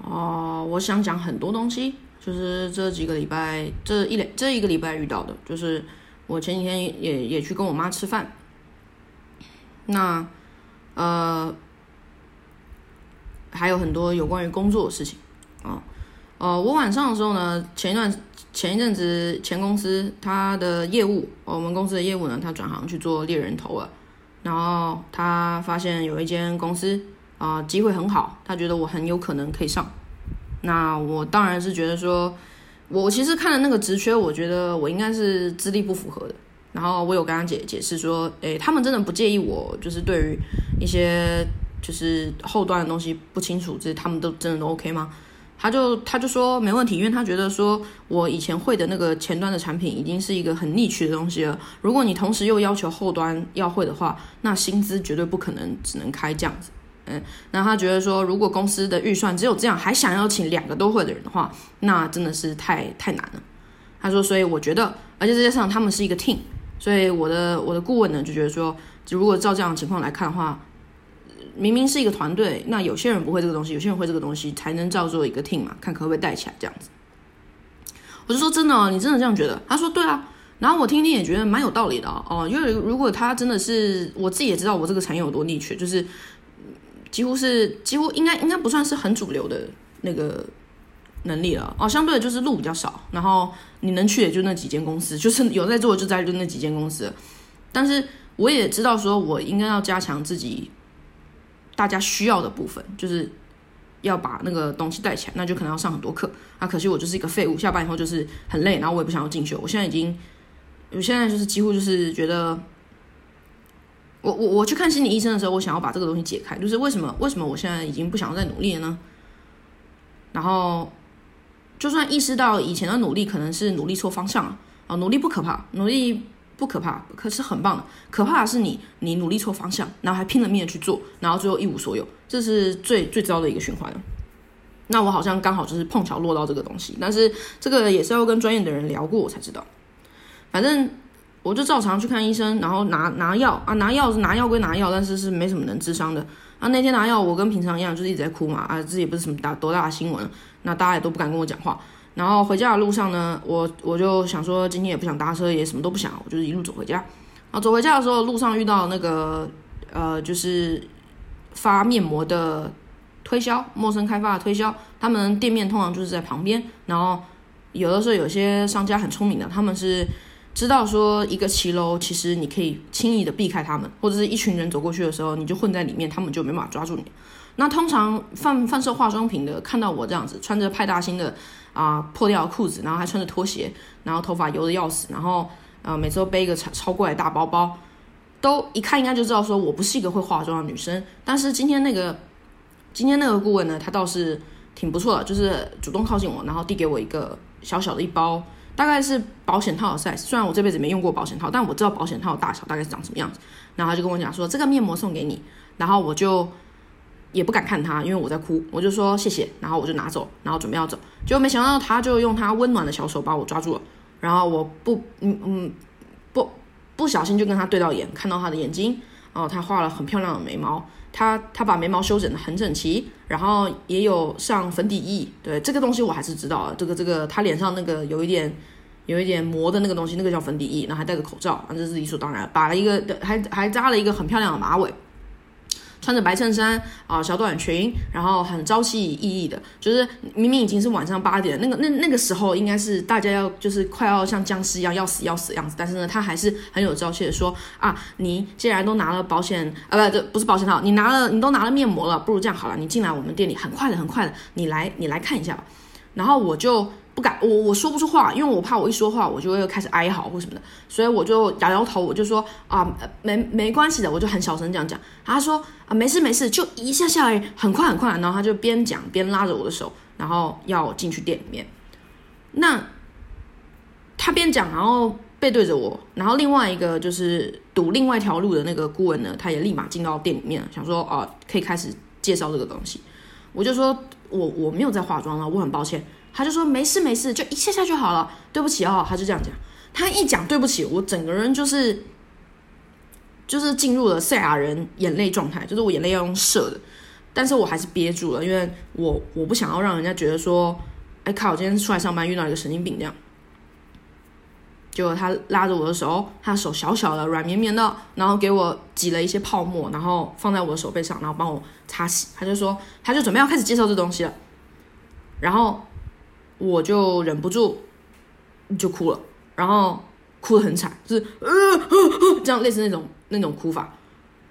哦，我想讲很多东西，就是这几个礼拜，这一两这一个礼拜遇到的，就是我前几天也也去跟我妈吃饭，那呃还有很多有关于工作的事情啊，呃，我晚上的时候呢，前一段前一阵子前公司他的业务，我们公司的业务呢，他转行去做猎人头了，然后他发现有一间公司。啊，机会很好，他觉得我很有可能可以上。那我当然是觉得说，我其实看了那个职缺，我觉得我应该是资历不符合的。然后我有跟他解解释说，诶，他们真的不介意我，就是对于一些就是后端的东西不清楚，这他们都真的都 OK 吗？他就他就说没问题，因为他觉得说我以前会的那个前端的产品已经是一个很逆取的东西了。如果你同时又要求后端要会的话，那薪资绝对不可能只能开这样子。嗯，然后他觉得说，如果公司的预算只有这样，还想要请两个都会的人的话，那真的是太太难了。他说，所以我觉得，而且再加上他们是一个 team，所以我的我的顾问呢就觉得说，如果照这样的情况来看的话，明明是一个团队，那有些人不会这个东西，有些人会这个东西，才能叫做一个 team 嘛，看可不可以带起来这样子。我就说真的，你真的这样觉得？他说对啊。然后我听听也觉得蛮有道理的哦，因为如果他真的是，我自己也知道我这个产业有多逆缺，就是。几乎是几乎应该应该不算是很主流的那个能力了哦，相对的就是路比较少，然后你能去也就那几间公司，就是有在做就在就那几间公司。但是我也知道说，我应该要加强自己大家需要的部分，就是要把那个东西带起来，那就可能要上很多课啊。可惜我就是一个废物，下班以后就是很累，然后我也不想要进修。我现在已经，我现在就是几乎就是觉得。我我我去看心理医生的时候，我想要把这个东西解开，就是为什么为什么我现在已经不想要再努力了呢？然后，就算意识到以前的努力可能是努力错方向了啊，努力不可怕，努力不可怕，可是很棒的，可怕的是你你努力错方向，然后还拼了命的去做，然后最后一无所有，这是最最糟的一个循环那我好像刚好就是碰巧落到这个东西，但是这个也是要跟专业的人聊过我才知道，反正。我就照常去看医生，然后拿拿药啊，拿药是拿药归拿药，但是是没什么能治伤的啊。那天拿药，我跟平常一样，就是一直在哭嘛啊，这也不是什么大多大的新闻，那大家也都不敢跟我讲话。然后回家的路上呢，我我就想说，今天也不想搭车，也什么都不想，我就是一路走回家。然后走回家的时候，路上遇到那个呃，就是发面膜的推销，陌生开发的推销，他们店面通常就是在旁边。然后有的时候有些商家很聪明的，他们是。知道说一个骑楼，其实你可以轻易的避开他们，或者是一群人走过去的时候，你就混在里面，他们就没办法抓住你。那通常贩贩售化妆品的看到我这样子，穿着派大星的啊破掉的裤子，然后还穿着拖鞋，然后头发油的要死，然后呃每次都背一个超超过来大包包，都一看应该就知道说我不是一个会化妆的女生。但是今天那个今天那个顾问呢，他倒是挺不错的，就是主动靠近我，然后递给我一个小小的一包。大概是保险套的 size，虽然我这辈子没用过保险套，但我知道保险套的大小大概是长什么样子。然后他就跟我讲说，这个面膜送给你。然后我就也不敢看他，因为我在哭，我就说谢谢。然后我就拿走，然后准备要走，结果没想到他就用他温暖的小手把我抓住了。然后我不，嗯嗯，不不小心就跟他对到眼，看到他的眼睛。然后，他画了很漂亮的眉毛。他他把眉毛修整的很整齐，然后也有上粉底液，对这个东西我还是知道，这个这个他脸上那个有一点有一点磨的那个东西，那个叫粉底液，然后还戴个口罩，这是理所当然，把了一个还还扎了一个很漂亮的马尾。穿着白衬衫啊，小短裙，然后很朝气奕奕的，就是明明已经是晚上八点，那个那那个时候应该是大家要就是快要像僵尸一样要死要死的样子，但是呢，他还是很有朝气的说啊，你既然都拿了保险啊，不，这不是保险套，你拿了你都拿了面膜了，不如这样好了，你进来我们店里，很快的很快的，你来你来看一下吧，然后我就。不敢，我我说不出话，因为我怕我一说话，我就会开始哀嚎或什么的，所以我就摇摇头，我就说啊，没没关系的，我就很小声这样讲。他说啊，没事没事，就一下下来，很快很快。然后他就边讲边拉着我的手，然后要进去店里面。那他边讲，然后背对着我，然后另外一个就是堵另外一条路的那个顾问呢，他也立马进到店里面，想说啊，可以开始介绍这个东西。我就说我我没有在化妆了，我很抱歉。他就说没事没事，就一下下就好了。对不起哦，他就这样讲。他一讲对不起，我整个人就是就是进入了赛亚人眼泪状态，就是我眼泪要用射的。但是我还是憋住了，因为我我不想要让人家觉得说，哎靠，我今天出来上班遇到一个神经病这样。结果他拉着我的手，他手小小的、软绵绵的，然后给我挤了一些泡沫，然后放在我的手背上，然后帮我擦洗。他就说，他就准备要开始介绍这东西了，然后我就忍不住就哭了，然后哭得很惨，就是呃这样类似那种那种哭法，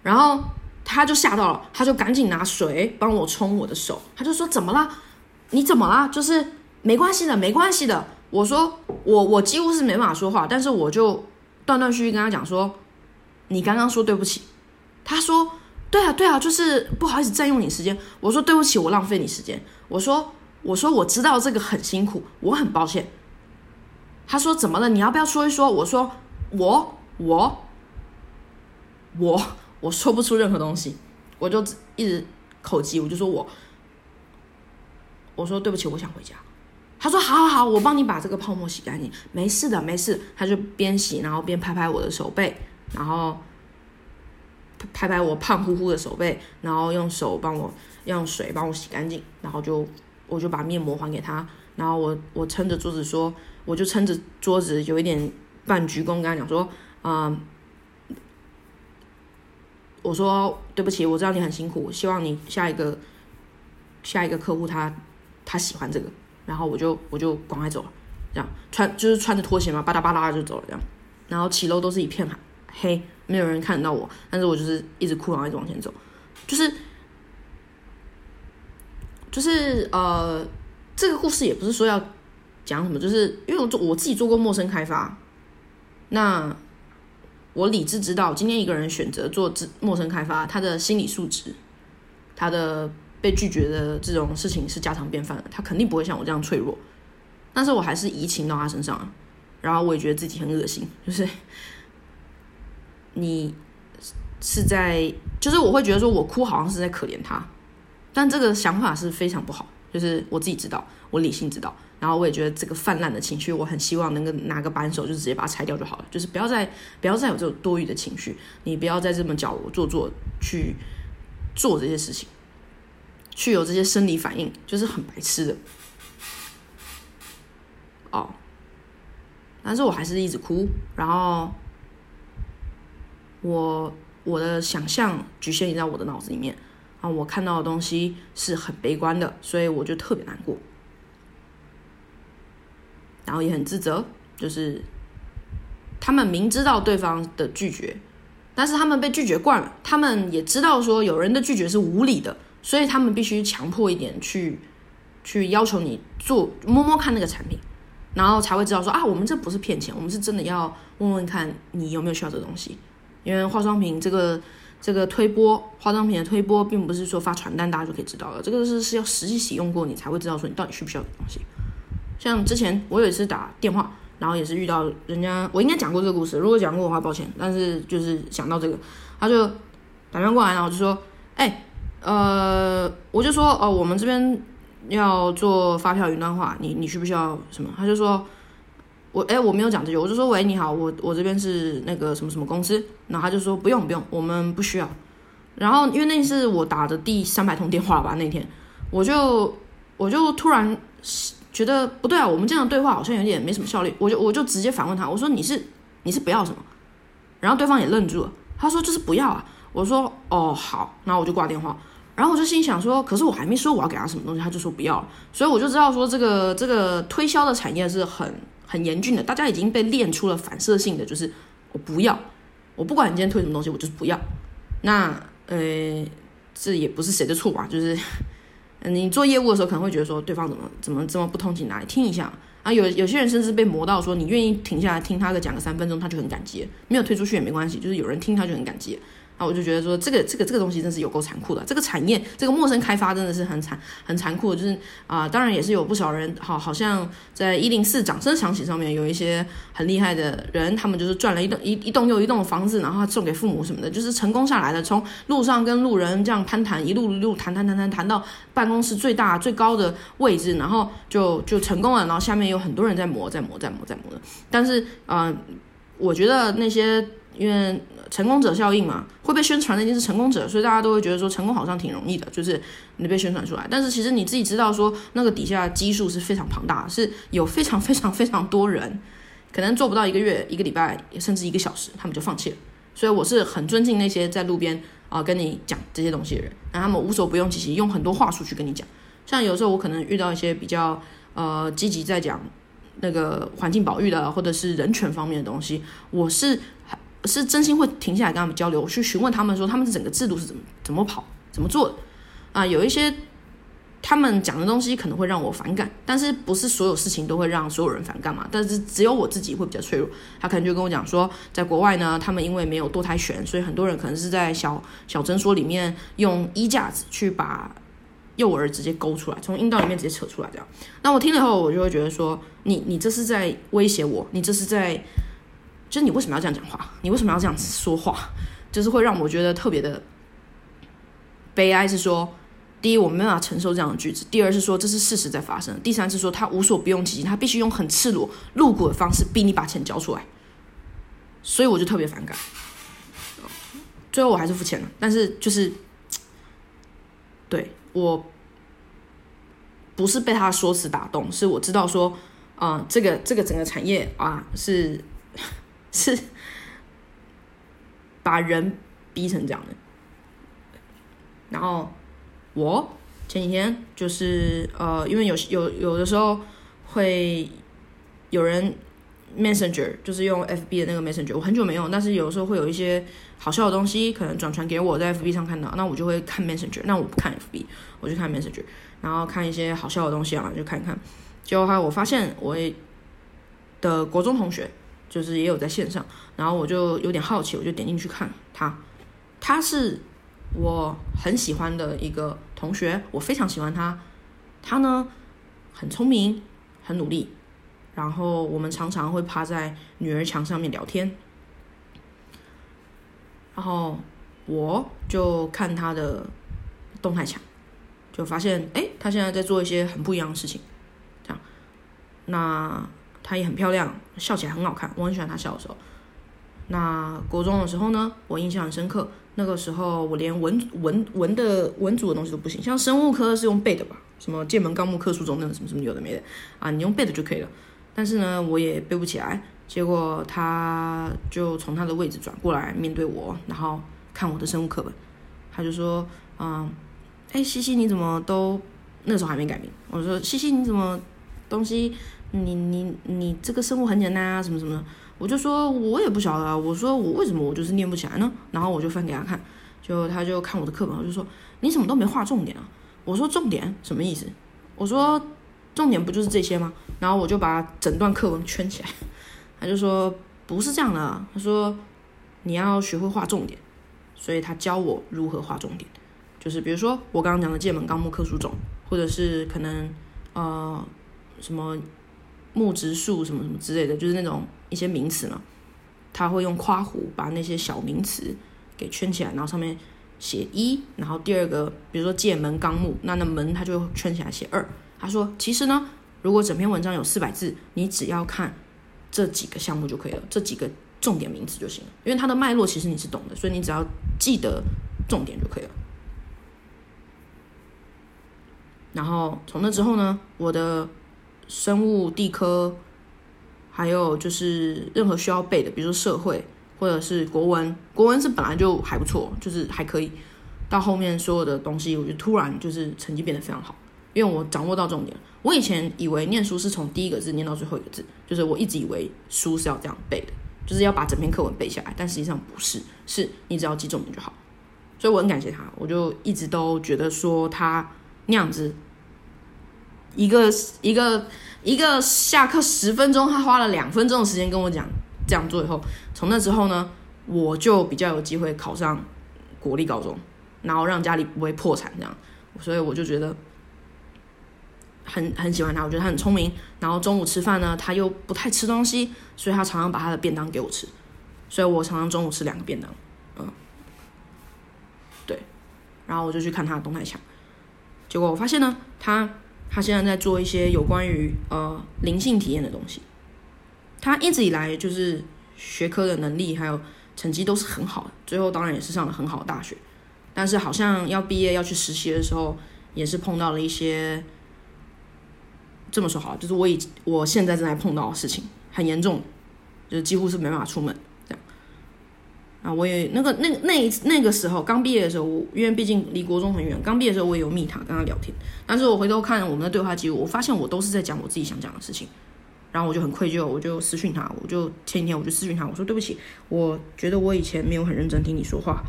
然后他就吓到了，他就赶紧拿水帮我冲我的手，他就说怎么了？你怎么了？就是没关系的，没关系的。我说我我几乎是没办法说话，但是我就断断续续跟他讲说，你刚刚说对不起。他说对啊对啊，就是不好意思占用你时间。我说对不起，我浪费你时间。我说我说我知道这个很辛苦，我很抱歉。他说怎么了？你要不要说一说？我说我我我我说不出任何东西，我就一直口急，我就说我我说对不起，我想回家。他说：“好好好，我帮你把这个泡沫洗干净，没事的，没事。”他就边洗，然后边拍拍我的手背，然后拍拍我胖乎乎的手背，然后用手帮我用水帮我洗干净，然后就我就把面膜还给他，然后我我撑着桌子说，我就撑着桌子有一点半鞠躬跟他讲说：“嗯，我说对不起，我知道你很辛苦，希望你下一个下一个客户他他喜欢这个。”然后我就我就赶快走了，这样穿就是穿着拖鞋嘛，巴拉巴拉就走了这样。然后骑楼都是一片黑，没有人看得到我，但是我就是一直哭，然后一直往前走，就是就是呃，这个故事也不是说要讲什么，就是因为我做我自己做过陌生开发，那我理智知道，今天一个人选择做陌生开发，他的心理素质，他的。被拒绝的这种事情是家常便饭的，他肯定不会像我这样脆弱，但是我还是移情到他身上，然后我也觉得自己很恶心，就是你是在，就是我会觉得说我哭好像是在可怜他，但这个想法是非常不好，就是我自己知道，我理性知道，然后我也觉得这个泛滥的情绪，我很希望能够拿个扳手就直接把它拆掉就好了，就是不要再不要再有这种多余的情绪，你不要再这么矫揉做作去做这些事情。去有这些生理反应，就是很白痴的哦。但是我还是一直哭，然后我我的想象局限在我的脑子里面啊，我看到的东西是很悲观的，所以我就特别难过，然后也很自责，就是他们明知道对方的拒绝，但是他们被拒绝惯了，他们也知道说有人的拒绝是无理的。所以他们必须强迫一点去，去要求你做摸摸看那个产品，然后才会知道说啊，我们这不是骗钱，我们是真的要问问看你有没有需要这东西。因为化妆品这个这个推播，化妆品的推播并不是说发传单大家就可以知道了，这个是是要实际使用过你才会知道说你到底需不需要这个东西。像之前我有一次打电话，然后也是遇到人家，我应该讲过这个故事，如果讲过的话抱歉，但是就是想到这个，他就打电话过来，然后就说，哎。呃，我就说哦，我们这边要做发票云端化，你你需不需要什么？他就说，我哎我没有讲这句，我就说喂你好，我我这边是那个什么什么公司，然后他就说不用不用，我们不需要。然后因为那是我打的第三百通电话吧，那天我就我就突然觉得不对啊，我们这样的对话好像有点没什么效率，我就我就直接反问他，我说你是你是不要什么？然后对方也愣住了，他说就是不要啊。我说哦好，然后我就挂电话，然后我就心想说，可是我还没说我要给他什么东西，他就说不要，所以我就知道说这个这个推销的产业是很很严峻的，大家已经被练出了反射性的，就是我不要，我不管你今天推什么东西，我就是不要。那呃，这也不是谁的错吧？就是你做业务的时候可能会觉得说对方怎么怎么这么不通情达理，听一下啊。有有些人甚至被磨到说，你愿意停下来听他个讲个三分钟，他就很感激，没有推出去也没关系，就是有人听他就很感激。啊，我就觉得说这个这个这个东西真是有够残酷的，这个产业这个陌生开发真的是很残很残酷，就是啊，当然也是有不少人，好，好像在一零四掌声响起上面有一些很厉害的人，他们就是赚了一栋一一栋又一栋的房子，然后送给父母什么的，就是成功下来的，从路上跟路人这样攀谈，一路一路谈谈谈谈谈到办公室最大最高的位置，然后就就成功了，然后下面有很多人在磨在磨在磨在磨的，但是嗯，我觉得那些。因为成功者效应嘛，会被宣传的一定是成功者，所以大家都会觉得说成功好像挺容易的，就是你被宣传出来。但是其实你自己知道说，那个底下基数是非常庞大，是有非常非常非常多人，可能做不到一个月、一个礼拜，甚至一个小时，他们就放弃了。所以我是很尊敬那些在路边啊跟你讲这些东西的人，那他们无所不用其极，用很多话术去跟你讲。像有时候我可能遇到一些比较呃积极在讲那个环境保育的，或者是人权方面的东西，我是是真心会停下来跟他们交流，去询问他们说他们整个制度是怎么怎么跑怎么做的啊，有一些。他们讲的东西可能会让我反感，但是不是所有事情都会让所有人反感嘛？但是只有我自己会比较脆弱。他可能就跟我讲说，在国外呢，他们因为没有堕胎权，所以很多人可能是在小小诊所里面用衣架子去把幼儿直接勾出来，从阴道里面直接扯出来这样。那我听了后，我就会觉得说，你你这是在威胁我，你这是在，就是你为什么要这样讲话？你为什么要这样说话？就是会让我觉得特别的悲哀，是说。第一，我没办法承受这样的句子；第二是说这是事实在发生；第三是说他无所不用其极，他必须用很赤裸、露骨的方式逼你把钱交出来。所以我就特别反感。最后我还是付钱了，但是就是对我不是被他的说辞打动，是我知道说，啊，这个这个整个产业啊是是把人逼成这样的，然后。我前几天就是呃，因为有有有的时候会有人 Messenger，就是用 FB 的那个 Messenger，我很久没用，但是有时候会有一些好笑的东西可能转传给我，在 FB 上看到，那我就会看 Messenger，那我不看 FB，我就看 Messenger，然后看一些好笑的东西啊，就看一看。结果还我发现我的国中同学就是也有在线上，然后我就有点好奇，我就点进去看他，他是。我很喜欢的一个同学，我非常喜欢他。他呢很聪明，很努力。然后我们常常会趴在女儿墙上面聊天。然后我就看他的动态墙，就发现哎，他现在在做一些很不一样的事情。这样，那她也很漂亮，笑起来很好看，我很喜欢她笑的时候。那国中的时候呢，我印象很深刻。那个时候我连文文文的文组的东西都不行，像生物科是用背的吧，什么剑门纲目课书中那种什么什么有的没的啊，你用背的就可以了。但是呢，我也背不起来。结果他就从他的位置转过来面对我，然后看我的生物课本，他就说：“嗯，哎，西西你怎么都那时候还没改名？”我说：“西西你怎么东西？你你你这个生物很简单啊，什么什么的。”我就说，我也不晓得啊。我说我为什么我就是念不起来呢？然后我就翻给他看，就他就看我的课本，我就说你怎么都没画重点啊？我说重点什么意思？我说重点不就是这些吗？然后我就把整段课文圈起来，他就说不是这样的。他说你要学会画重点，所以他教我如何画重点，就是比如说我刚刚讲的剑门纲目科属种，或者是可能呃什么木植树什么什么之类的，就是那种。一些名词呢，他会用夸弧把那些小名词给圈起来，然后上面写一，然后第二个，比如说剑门纲目，那那门他就圈起来写二。他说，其实呢，如果整篇文章有四百字，你只要看这几个项目就可以了，这几个重点名词就行了，因为它的脉络其实你是懂的，所以你只要记得重点就可以了。然后从那之后呢，我的生物地科。还有就是任何需要背的，比如说社会或者是国文，国文是本来就还不错，就是还可以。到后面所有的东西，我就突然就是成绩变得非常好，因为我掌握到重点。我以前以为念书是从第一个字念到最后一个字，就是我一直以为书是要这样背的，就是要把整篇课文背下来，但实际上不是，是你只要记重点就好。所以我很感谢他，我就一直都觉得说他那样子一个一个。一个下课十分钟，他花了两分钟的时间跟我讲这样做以后，从那之后呢，我就比较有机会考上国立高中，然后让家里不会破产这样，所以我就觉得很很喜欢他，我觉得他很聪明。然后中午吃饭呢，他又不太吃东西，所以他常常把他的便当给我吃，所以我常常中午吃两个便当，嗯，对，然后我就去看他的动态墙，结果我发现呢，他。他现在在做一些有关于呃灵性体验的东西。他一直以来就是学科的能力，还有成绩都是很好的，最后当然也是上了很好的大学，但是好像要毕业要去实习的时候，也是碰到了一些这么说好，就是我已我现在正在碰到的事情很严重，就是几乎是没办法出门。啊，我也那个那那那个时候刚毕业的时候，我因为毕竟离国中很远，刚毕业的时候我也有密他跟他聊天，但是我回头看我们的对话记录，我发现我都是在讲我自己想讲的事情。然后我就很愧疚，我就私讯他，我就前几天我就私讯他，我说对不起，我觉得我以前没有很认真听你说话。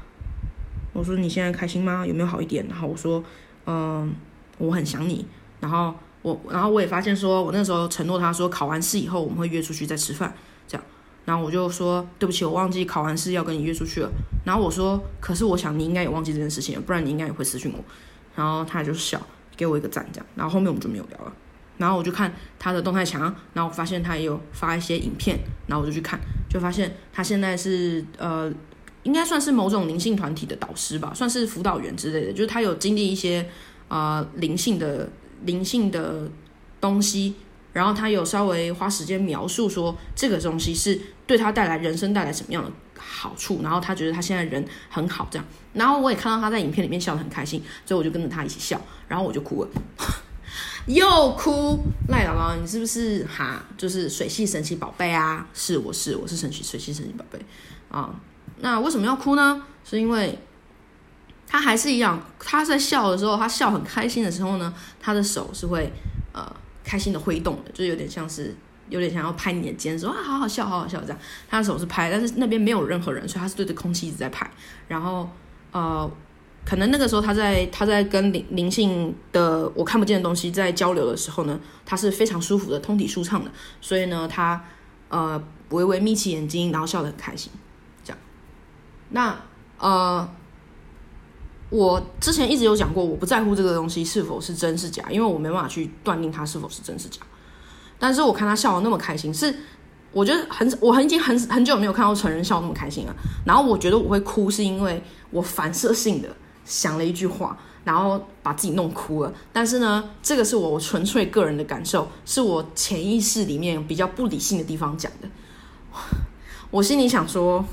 我说你现在开心吗？有没有好一点？然后我说，嗯，我很想你。然后我，然后我也发现说，我那时候承诺他说考完试以后我们会约出去再吃饭，这样。然后我就说对不起，我忘记考完试要跟你约出去了。然后我说，可是我想你应该也忘记这件事情了，不然你应该也会私讯我。然后他就笑，给我一个赞，这样。然后后面我们就没有聊了。然后我就看他的动态墙，然后发现他也有发一些影片，然后我就去看，就发现他现在是呃，应该算是某种灵性团体的导师吧，算是辅导员之类的，就是他有经历一些呃灵性的灵性的东西，然后他有稍微花时间描述说这个东西是对他带来人生带来什么样的好处，然后他觉得他现在人很好这样，然后我也看到他在影片里面笑得很开心，所以我就跟着他一起笑，然后我就哭了。又哭，赖姥姥，你是不是哈？就是水系神奇宝贝啊？是，我是，我是神奇水系神奇宝贝啊。那为什么要哭呢？是因为他还是一样，他在笑的时候，他笑很开心的时候呢，他的手是会呃开心的挥动的，就有点像是有点想要拍你的肩，说啊好好笑，好好笑这样。他的手是拍，但是那边没有任何人，所以他是对着空气一直在拍。然后呃。可能那个时候他在他在跟灵灵性的我看不见的东西在交流的时候呢，他是非常舒服的，通体舒畅的，所以呢，他呃微微眯起眼睛，然后笑得很开心，这样。那呃，我之前一直有讲过，我不在乎这个东西是否是真是假，因为我没办法去断定它是否是真是假。但是我看他笑得那么开心，是我觉得很 我很已经很很久没有看到成人笑那么开心了。然后我觉得我会哭，是因为我反射性的。想了一句话，然后把自己弄哭了。但是呢，这个是我纯粹个人的感受，是我潜意识里面比较不理性的地方讲的。我心里想说，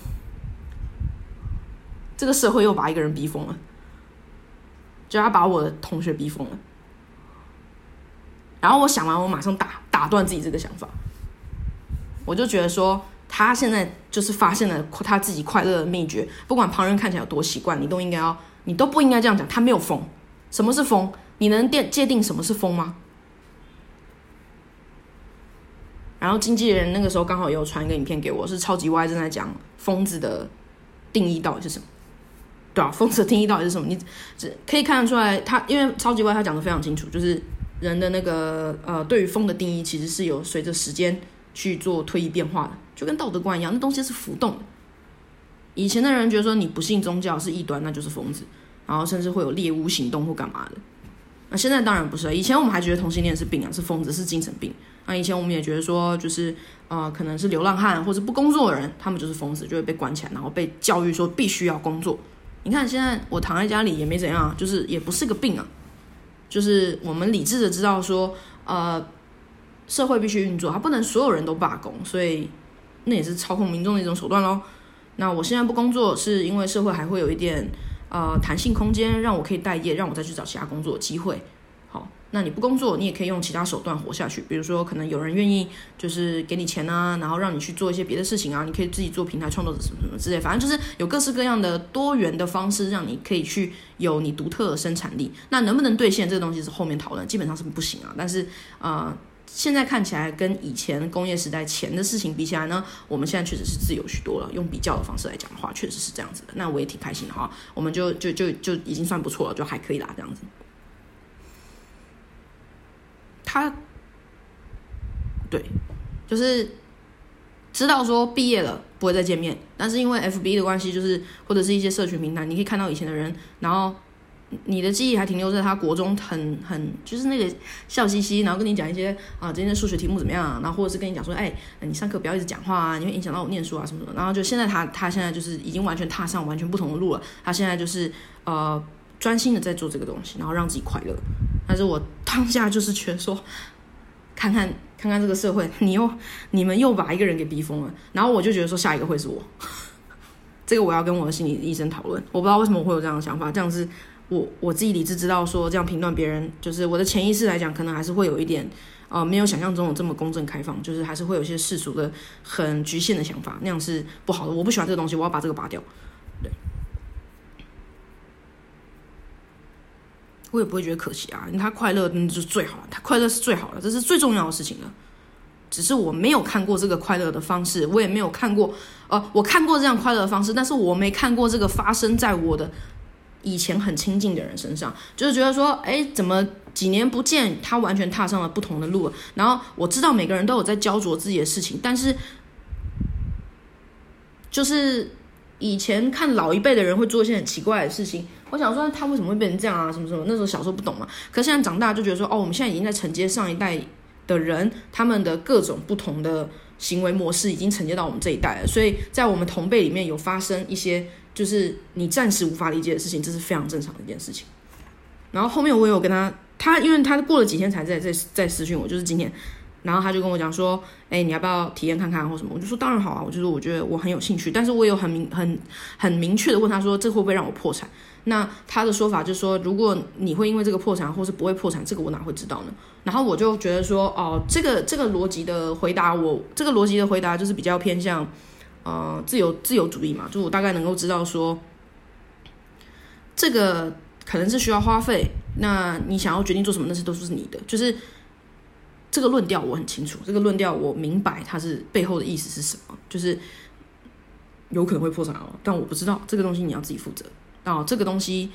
这个社会又把一个人逼疯了，就要把我的同学逼疯了。然后我想完，我马上打打断自己这个想法。我就觉得说，他现在就是发现了他自己快乐的秘诀，不管旁人看起来有多奇怪，你都应该要。你都不应该这样讲，他没有疯。什么是疯？你能定界定什么是疯吗？然后经纪人那个时候刚好也有传一个影片给我，是超级歪正在讲疯子的定义到底是什么？对啊，疯子的定义到底是什么？你只可以看得出来，他因为超级歪他讲的非常清楚，就是人的那个呃，对于疯的定义其实是有随着时间去做推移变化的，就跟道德观一样，那东西是浮动的。以前的人觉得说你不信宗教是异端，那就是疯子，然后甚至会有猎巫行动或干嘛的。那现在当然不是了。以前我们还觉得同性恋是病啊，是疯子，是精神病。那以前我们也觉得说，就是呃，可能是流浪汉或者不工作的人，他们就是疯子，就会被关起来，然后被教育说必须要工作。你看现在我躺在家里也没怎样，就是也不是个病啊。就是我们理智的知道说，呃，社会必须运作，它不能所有人都罢工，所以那也是操控民众的一种手段喽。那我现在不工作，是因为社会还会有一点呃弹性空间，让我可以待业，让我再去找其他工作机会。那你不工作，你也可以用其他手段活下去。比如说，可能有人愿意就是给你钱啊，然后让你去做一些别的事情啊，你可以自己做平台创作者什么什么之类，反正就是有各式各样的多元的方式，让你可以去有你独特的生产力。那能不能兑现这个东西是后面讨论，基本上是不行啊。但是呃。现在看起来跟以前工业时代前的事情比起来呢，我们现在确实是自由许多了。用比较的方式来讲的话，确实是这样子的。那我也挺开心的哈，我们就就就就已经算不错了，就还可以啦，这样子。他，对，就是知道说毕业了不会再见面，但是因为 F B 的关系，就是或者是一些社群平台，你可以看到以前的人，然后。你的记忆还停留在他国中很很就是那个笑嘻嘻，然后跟你讲一些啊，今天的数学题目怎么样？然后或者是跟你讲说，哎，你上课不要一直讲话啊，你会影响到我念书啊什么的。然后就现在他他现在就是已经完全踏上完全不同的路了。他现在就是呃专心的在做这个东西，然后让自己快乐。但是我当下就是觉得说，看看看看这个社会，你又你们又把一个人给逼疯了。然后我就觉得说，下一个会是我。这个我要跟我的心理医生讨论。我不知道为什么我会有这样的想法，这样是我我自己理智知道说这样评断别人，就是我的潜意识来讲，可能还是会有一点呃没有想象中的这么公正开放，就是还是会有一些世俗的很局限的想法，那样是不好的。我不喜欢这个东西，我要把这个拔掉。我也不会觉得可惜啊，他快乐那就最好了，他快乐是最好的，这是最重要的事情了。只是我没有看过这个快乐的方式，我也没有看过，呃，我看过这样快乐的方式，但是我没看过这个发生在我的以前很亲近的人身上，就是觉得说，哎，怎么几年不见，他完全踏上了不同的路。然后我知道每个人都有在焦灼自己的事情，但是就是以前看老一辈的人会做一些很奇怪的事情，我想说他为什么会变成这样啊，什么什么？那时候小时候不懂嘛，可现在长大就觉得说，哦，我们现在已经在承接上一代。的人，他们的各种不同的行为模式已经承接到我们这一代了，所以在我们同辈里面有发生一些就是你暂时无法理解的事情，这是非常正常的一件事情。然后后面我也有跟他，他因为他过了几天才在在在私讯我，就是今天。然后他就跟我讲说：“哎，你要不要体验看看或什么？”我就说：“当然好啊！”我就说：“我觉得我很有兴趣。”但是我有很明、很很明确的问他说：“这会不会让我破产？”那他的说法就是说：“如果你会因为这个破产，或是不会破产，这个我哪会知道呢？”然后我就觉得说：“哦，这个这个逻辑的回答，我这个逻辑的回答就是比较偏向呃自由自由主义嘛，就我大概能够知道说，这个可能是需要花费。那你想要决定做什么，那些都是你的，就是。”这个论调我很清楚，这个论调我明白它是背后的意思是什么，就是有可能会破产哦，但我不知道这个东西你要自己负责啊。这个东西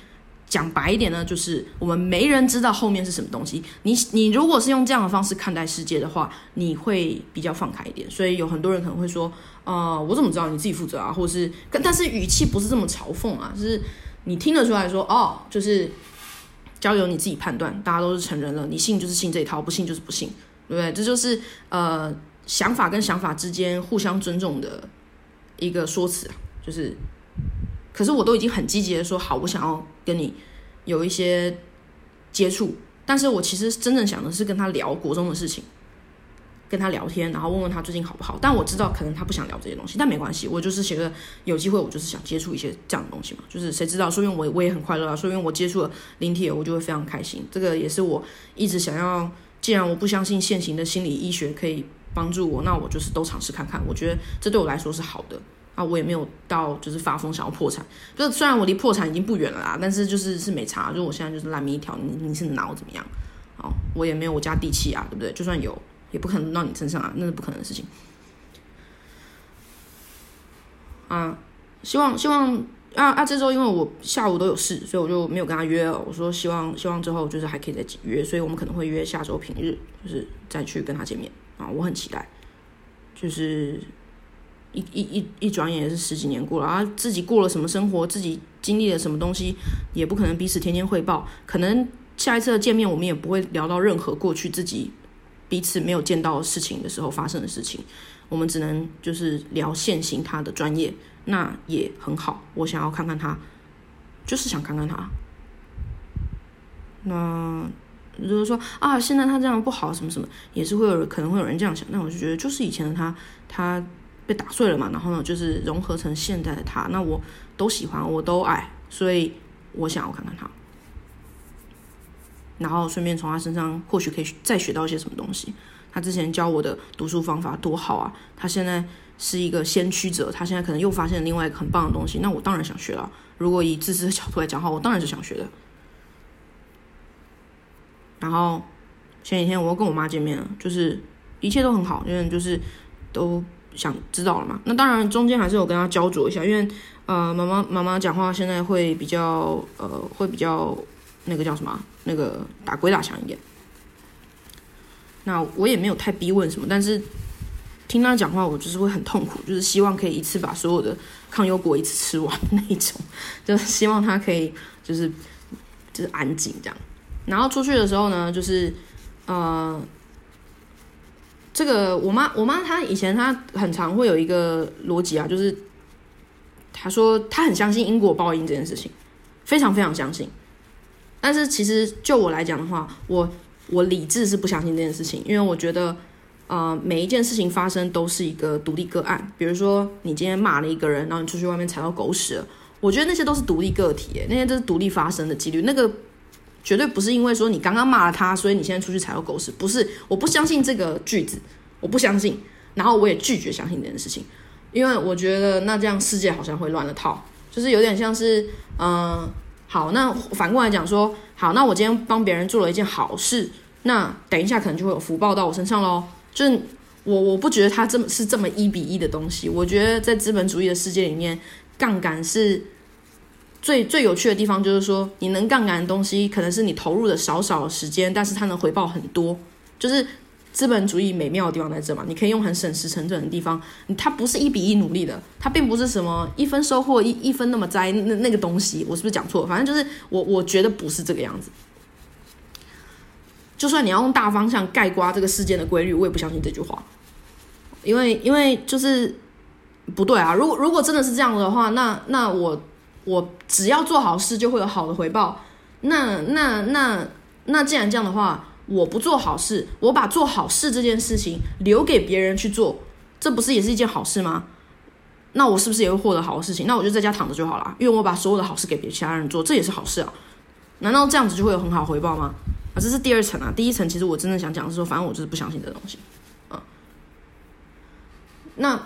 讲白一点呢，就是我们没人知道后面是什么东西。你你如果是用这样的方式看待世界的话，你会比较放开一点。所以有很多人可能会说，啊，我怎么知道你自己负责啊？或者是，但是语气不是这么嘲讽啊，就是你听得出来说，哦，就是交由你自己判断。大家都是成人了，你信就是信这一套，不信就是不信。对不对？这就是呃想法跟想法之间互相尊重的一个说辞啊。就是，可是我都已经很积极的说好，我想要跟你有一些接触，但是我其实真正想的是跟他聊国中的事情，跟他聊天，然后问问他最近好不好。但我知道可能他不想聊这些东西，但没关系，我就是觉得有机会，我就是想接触一些这样的东西嘛。就是谁知道，说明我我也很快乐啊，说明我接触了灵体，我就会非常开心。这个也是我一直想要。既然我不相信现行的心理医学可以帮助我，那我就是都尝试看看。我觉得这对我来说是好的啊，我也没有到就是发疯想要破产。就虽然我离破产已经不远了啦，但是就是是没差。就我现在就是烂命一条，你你是拿我怎么样？哦，我也没有我家地气啊，对不对？就算有，也不可能到你身上啊，那是不可能的事情。啊，希望希望。啊啊！这周因为我下午都有事，所以我就没有跟他约了。我说希望希望之后就是还可以再约，所以我们可能会约下周平日，就是再去跟他见面啊！我很期待。就是一一一一转眼也是十几年过了啊，自己过了什么生活，自己经历了什么东西，也不可能彼此天天汇报。可能下一次的见面，我们也不会聊到任何过去自己彼此没有见到事情的时候发生的事情。我们只能就是聊现行他的专业。那也很好，我想要看看他，就是想看看他。那如果说啊，现在他这样不好，什么什么，也是会有可能会有人这样想。那我就觉得，就是以前的他，他被打碎了嘛，然后呢，就是融合成现在的他。那我都喜欢，我都爱，所以我想要看看他，然后顺便从他身上或许可以再学到一些什么东西。他之前教我的读书方法多好啊，他现在。是一个先驱者，他现在可能又发现另外一个很棒的东西，那我当然想学了。如果以自私的角度来讲话，我当然是想学的。然后前几天我又跟我妈见面了，就是一切都很好，因为就是都想知道了嘛。那当然中间还是有跟他焦灼一下，因为呃妈妈妈妈讲话现在会比较呃会比较那个叫什么那个打鬼打墙一点。那我也没有太逼问什么，但是。听他讲话，我就是会很痛苦，就是希望可以一次把所有的抗忧果一次吃完 那一种，就是希望他可以就是就是安静这样。然后出去的时候呢，就是呃，这个我妈我妈她以前她很常会有一个逻辑啊，就是她说她很相信因果报应这件事情，非常非常相信。但是其实就我来讲的话，我我理智是不相信这件事情，因为我觉得。呃，每一件事情发生都是一个独立个案。比如说，你今天骂了一个人，然后你出去外面踩到狗屎，我觉得那些都是独立个体，那些都是独立发生的几率。那个绝对不是因为说你刚刚骂了他，所以你现在出去踩到狗屎。不是，我不相信这个句子，我不相信，然后我也拒绝相信这件事情，因为我觉得那这样世界好像会乱了套，就是有点像是，嗯，好，那反过来讲说，好，那我今天帮别人做了一件好事，那等一下可能就会有福报到我身上喽。就是我我不觉得它这么是这么一比一的东西。我觉得在资本主义的世界里面，杠杆是最最有趣的地方。就是说，你能杠杆的东西，可能是你投入的少少时间，但是它能回报很多。就是资本主义美妙的地方在这嘛，你可以用很省时成本的地方，它不是一比一努力的，它并不是什么一分收获一一分那么栽那那个东西。我是不是讲错？反正就是我我觉得不是这个样子。就算你要用大方向盖刮这个事件的规律，我也不相信这句话，因为因为就是不对啊！如果如果真的是这样的话，那那我我只要做好事就会有好的回报。那那那那既然这样的话，我不做好事，我把做好事这件事情留给别人去做，这不是也是一件好事吗？那我是不是也会获得好的事情？那我就在家躺着就好了，因为我把所有的好事给别其他人做，这也是好事啊！难道这样子就会有很好回报吗？啊，这是第二层啊。第一层其实我真的想讲的是说，反正我就是不相信这东西，啊。那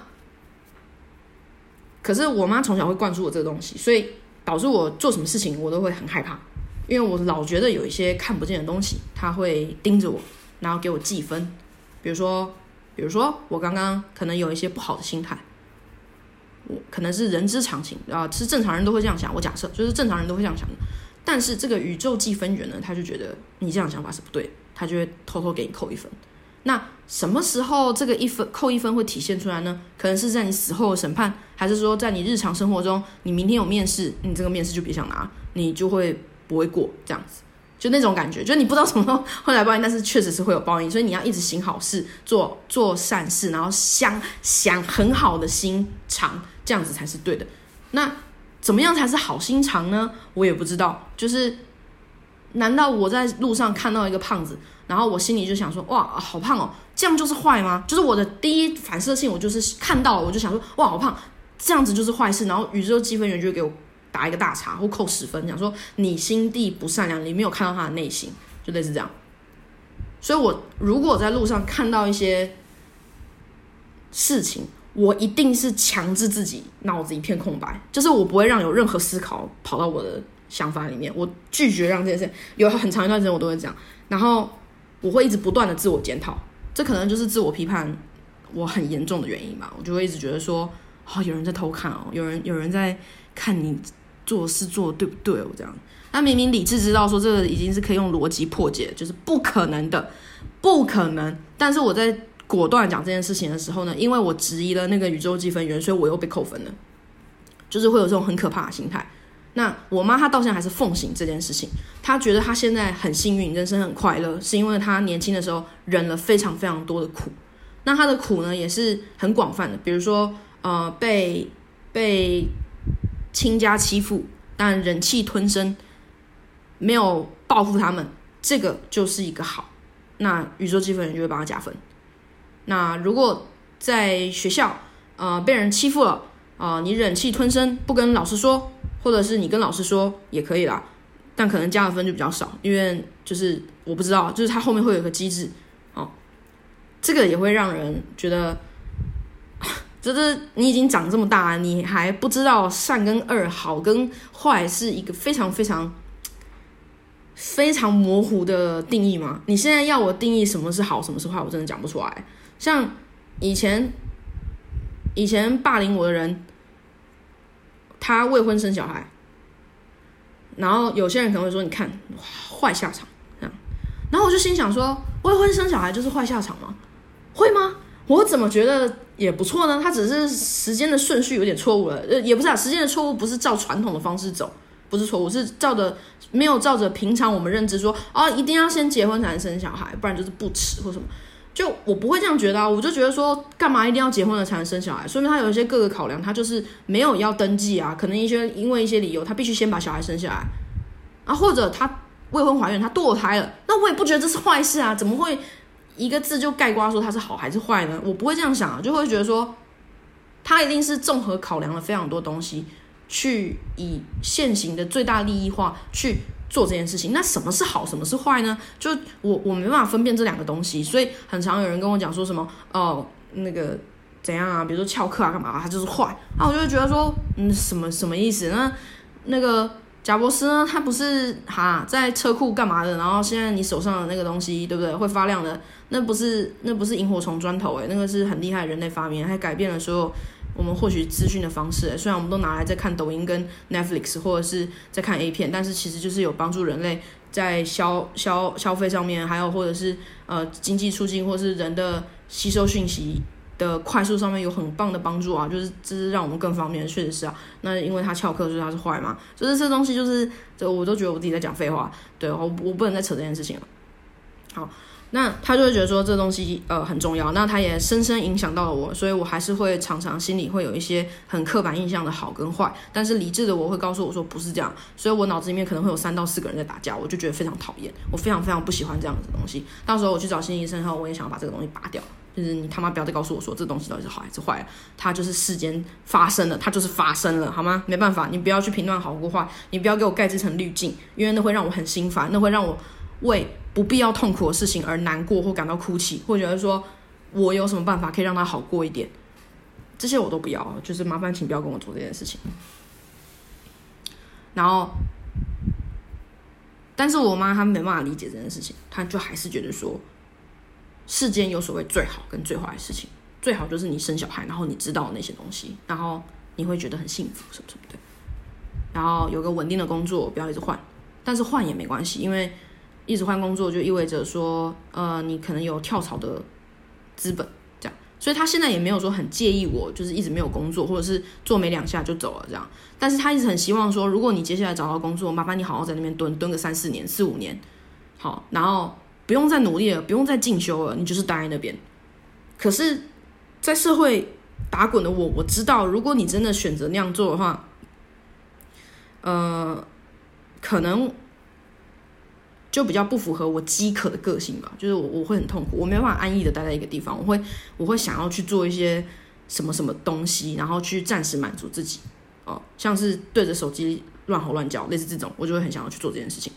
可是我妈从小会灌输我这个东西，所以导致我做什么事情我都会很害怕，因为我老觉得有一些看不见的东西，他会盯着我，然后给我计分。比如说，比如说我刚刚可能有一些不好的心态，我可能是人之常情啊，是正常人都会这样想。我假设就是正常人都会这样想的。但是这个宇宙计分员呢，他就觉得你这样想法是不对，他就会偷偷给你扣一分。那什么时候这个一分扣一分会体现出来呢？可能是在你死后的审判，还是说在你日常生活中，你明天有面试，你这个面试就别想拿，你就会不会过这样子，就那种感觉，就你不知道什么时候会来报应，但是确实是会有报应，所以你要一直行好事，做做善事，然后想想很好的心肠，这样子才是对的。那。怎么样才是好心肠呢？我也不知道。就是，难道我在路上看到一个胖子，然后我心里就想说，哇，好胖哦，这样就是坏吗？就是我的第一反射性，我就是看到了，我就想说，哇，好胖，这样子就是坏事。然后宇宙积分员就会给我打一个大叉或扣十分，讲说你心地不善良，你没有看到他的内心，就类似这样。所以，我如果在路上看到一些事情，我一定是强制自己脑子一片空白，就是我不会让有任何思考跑到我的想法里面，我拒绝让这件事有很长一段时间我都会这样，然后我会一直不断的自我检讨，这可能就是自我批判我很严重的原因吧，我就会一直觉得说，哦，有人在偷看哦，有人有人在看你做事做对不对，我这样，那明明理智知道说这个已经是可以用逻辑破解，就是不可能的，不可能，但是我在。果断讲这件事情的时候呢，因为我质疑了那个宇宙积分员，所以我又被扣分了，就是会有这种很可怕的心态。那我妈她到现在还是奉行这件事情，她觉得她现在很幸运，人生很快乐，是因为她年轻的时候忍了非常非常多的苦。那她的苦呢，也是很广泛的，比如说呃被被亲家欺负，但忍气吞声，没有报复他们，这个就是一个好。那宇宙积分人就会帮他加分。那如果在学校，呃，被人欺负了，啊，你忍气吞声不跟老师说，或者是你跟老师说也可以啦，但可能加的分就比较少，因为就是我不知道，就是他后面会有一个机制，哦，这个也会让人觉得，就是你已经长这么大，你还不知道善跟恶、好跟坏是一个非常非常非常模糊的定义吗？你现在要我定义什么是好，什么是坏，我真的讲不出来。像以前以前霸凌我的人，他未婚生小孩，然后有些人可能会说：“你看，坏下场。”这样，然后我就心想说：“未婚生小孩就是坏下场吗？会吗？我怎么觉得也不错呢？他只是时间的顺序有点错误了，呃，也不是啊，时间的错误不是照传统的方式走，不是错误，是照着没有照着平常我们认知说，哦，一定要先结婚才能生小孩，不然就是不迟或什么。”就我不会这样觉得啊，我就觉得说，干嘛一定要结婚了才能生小孩？说明他有一些各个考量，他就是没有要登记啊，可能一些因为一些理由，他必须先把小孩生下来啊，或者他未婚怀孕，他堕胎了，那我也不觉得这是坏事啊，怎么会一个字就概括说它是好还是坏呢？我不会这样想，就会觉得说，他一定是综合考量了非常多东西，去以现行的最大利益化去做这件事情。那什么是好，什么是坏呢？就我我没办法分辨这两个东西，所以很常有人跟我讲说什么哦，那个怎样啊？比如说翘课啊，干嘛？他就是坏。那我就会觉得说，嗯，什么什么意思？那那个。贾博士呢？他不是哈在车库干嘛的？然后现在你手上的那个东西，对不对？会发亮的，那不是那不是萤火虫砖头诶，那个是很厉害人类发明，还改变了所有我们获取资讯的方式。虽然我们都拿来在看抖音跟 Netflix 或者是在看 A 片，但是其实就是有帮助人类在消消消费上面，还有或者是呃经济促进，或是人的吸收讯息。的快速上面有很棒的帮助啊，就是这是让我们更方便，确实是啊。那因为它翘课，所以它是坏嘛？就是这东西，就是这我都觉得我自己在讲废话。对我，我不能再扯这件事情了。好，那他就会觉得说这东西呃很重要，那他也深深影响到了我，所以我还是会常常心里会有一些很刻板印象的好跟坏。但是理智的我会告诉我说不是这样，所以我脑子里面可能会有三到四个人在打架，我就觉得非常讨厌，我非常非常不喜欢这样子的东西。到时候我去找心理医生后，我也想要把这个东西拔掉。就是你他妈不要再告诉我说这东西到底是好还是坏，它就是世间发生了，它就是发生了，好吗？没办法，你不要去评论好或坏，你不要给我盖这层滤镜，因为那会让我很心烦，那会让我为不必要痛苦的事情而难过或感到哭泣，或觉得说我有什么办法可以让它好过一点，这些我都不要，就是麻烦请不要跟我做这件事情。然后，但是我妈她没办法理解这件事情，她就还是觉得说。世间有所谓最好跟最坏的事情，最好就是你生小孩，然后你知道那些东西，然后你会觉得很幸福什么什么的，然后有个稳定的工作，不要一直换，但是换也没关系，因为一直换工作就意味着说，呃，你可能有跳槽的资本，这样，所以他现在也没有说很介意我，就是一直没有工作，或者是做没两下就走了这样，但是他一直很希望说，如果你接下来找到工作，麻烦你好好在那边蹲蹲个三四年、四五年，好，然后。不用再努力了，不用再进修了，你就是待在那边。可是，在社会打滚的我，我知道，如果你真的选择那样做的话，呃，可能就比较不符合我饥渴的个性吧。就是我我会很痛苦，我没办法安逸的待在一个地方，我会我会想要去做一些什么什么东西，然后去暂时满足自己。哦，像是对着手机乱吼乱叫，类似这种，我就会很想要去做这件事情。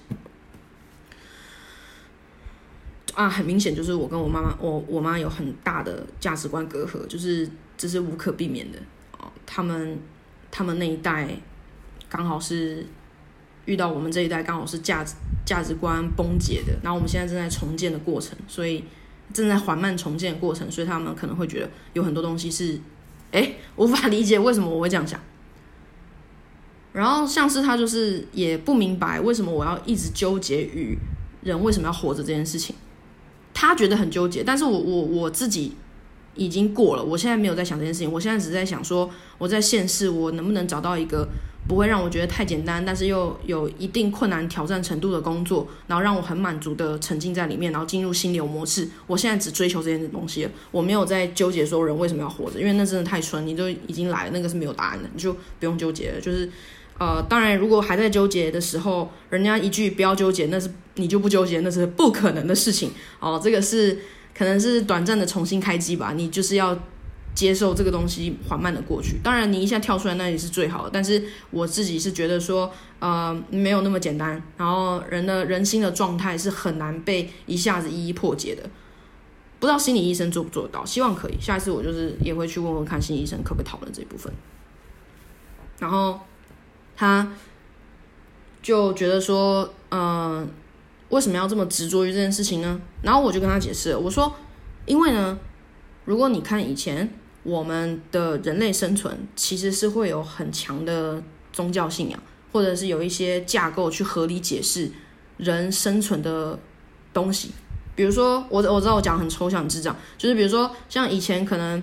啊，很明显就是我跟我妈妈，我我妈有很大的价值观隔阂，就是这是无可避免的哦。他们他们那一代刚好是遇到我们这一代，刚好是价值价值观崩解的，然后我们现在正在重建的过程，所以正在缓慢重建的过程，所以他们可能会觉得有很多东西是哎无法理解为什么我会这样想。然后像是他就是也不明白为什么我要一直纠结于人为什么要活着这件事情。他觉得很纠结，但是我我我自己已经过了，我现在没有在想这件事情，我现在只是在想说，我在现世我能不能找到一个不会让我觉得太简单，但是又有一定困难挑战程度的工作，然后让我很满足的沉浸在里面，然后进入心流模式。我现在只追求这件东西，我没有在纠结说人为什么要活着，因为那真的太蠢，你都已经来了，那个是没有答案的，你就不用纠结了，就是。呃，当然，如果还在纠结的时候，人家一句不要纠结，那是你就不纠结，那是不可能的事情哦。这个是可能是短暂的重新开机吧，你就是要接受这个东西缓慢的过去。当然，你一下跳出来那也是最好的，但是我自己是觉得说，呃，没有那么简单。然后人的人心的状态是很难被一下子一一破解的，不知道心理医生做不做得到？希望可以。下一次我就是也会去问问看心理医生可不可以讨论这一部分，然后。他就觉得说，嗯，为什么要这么执着于这件事情呢？然后我就跟他解释，我说，因为呢，如果你看以前我们的人类生存，其实是会有很强的宗教信仰，或者是有一些架构去合理解释人生存的东西。比如说，我我知道我讲很抽象、智障，就是比如说像以前可能。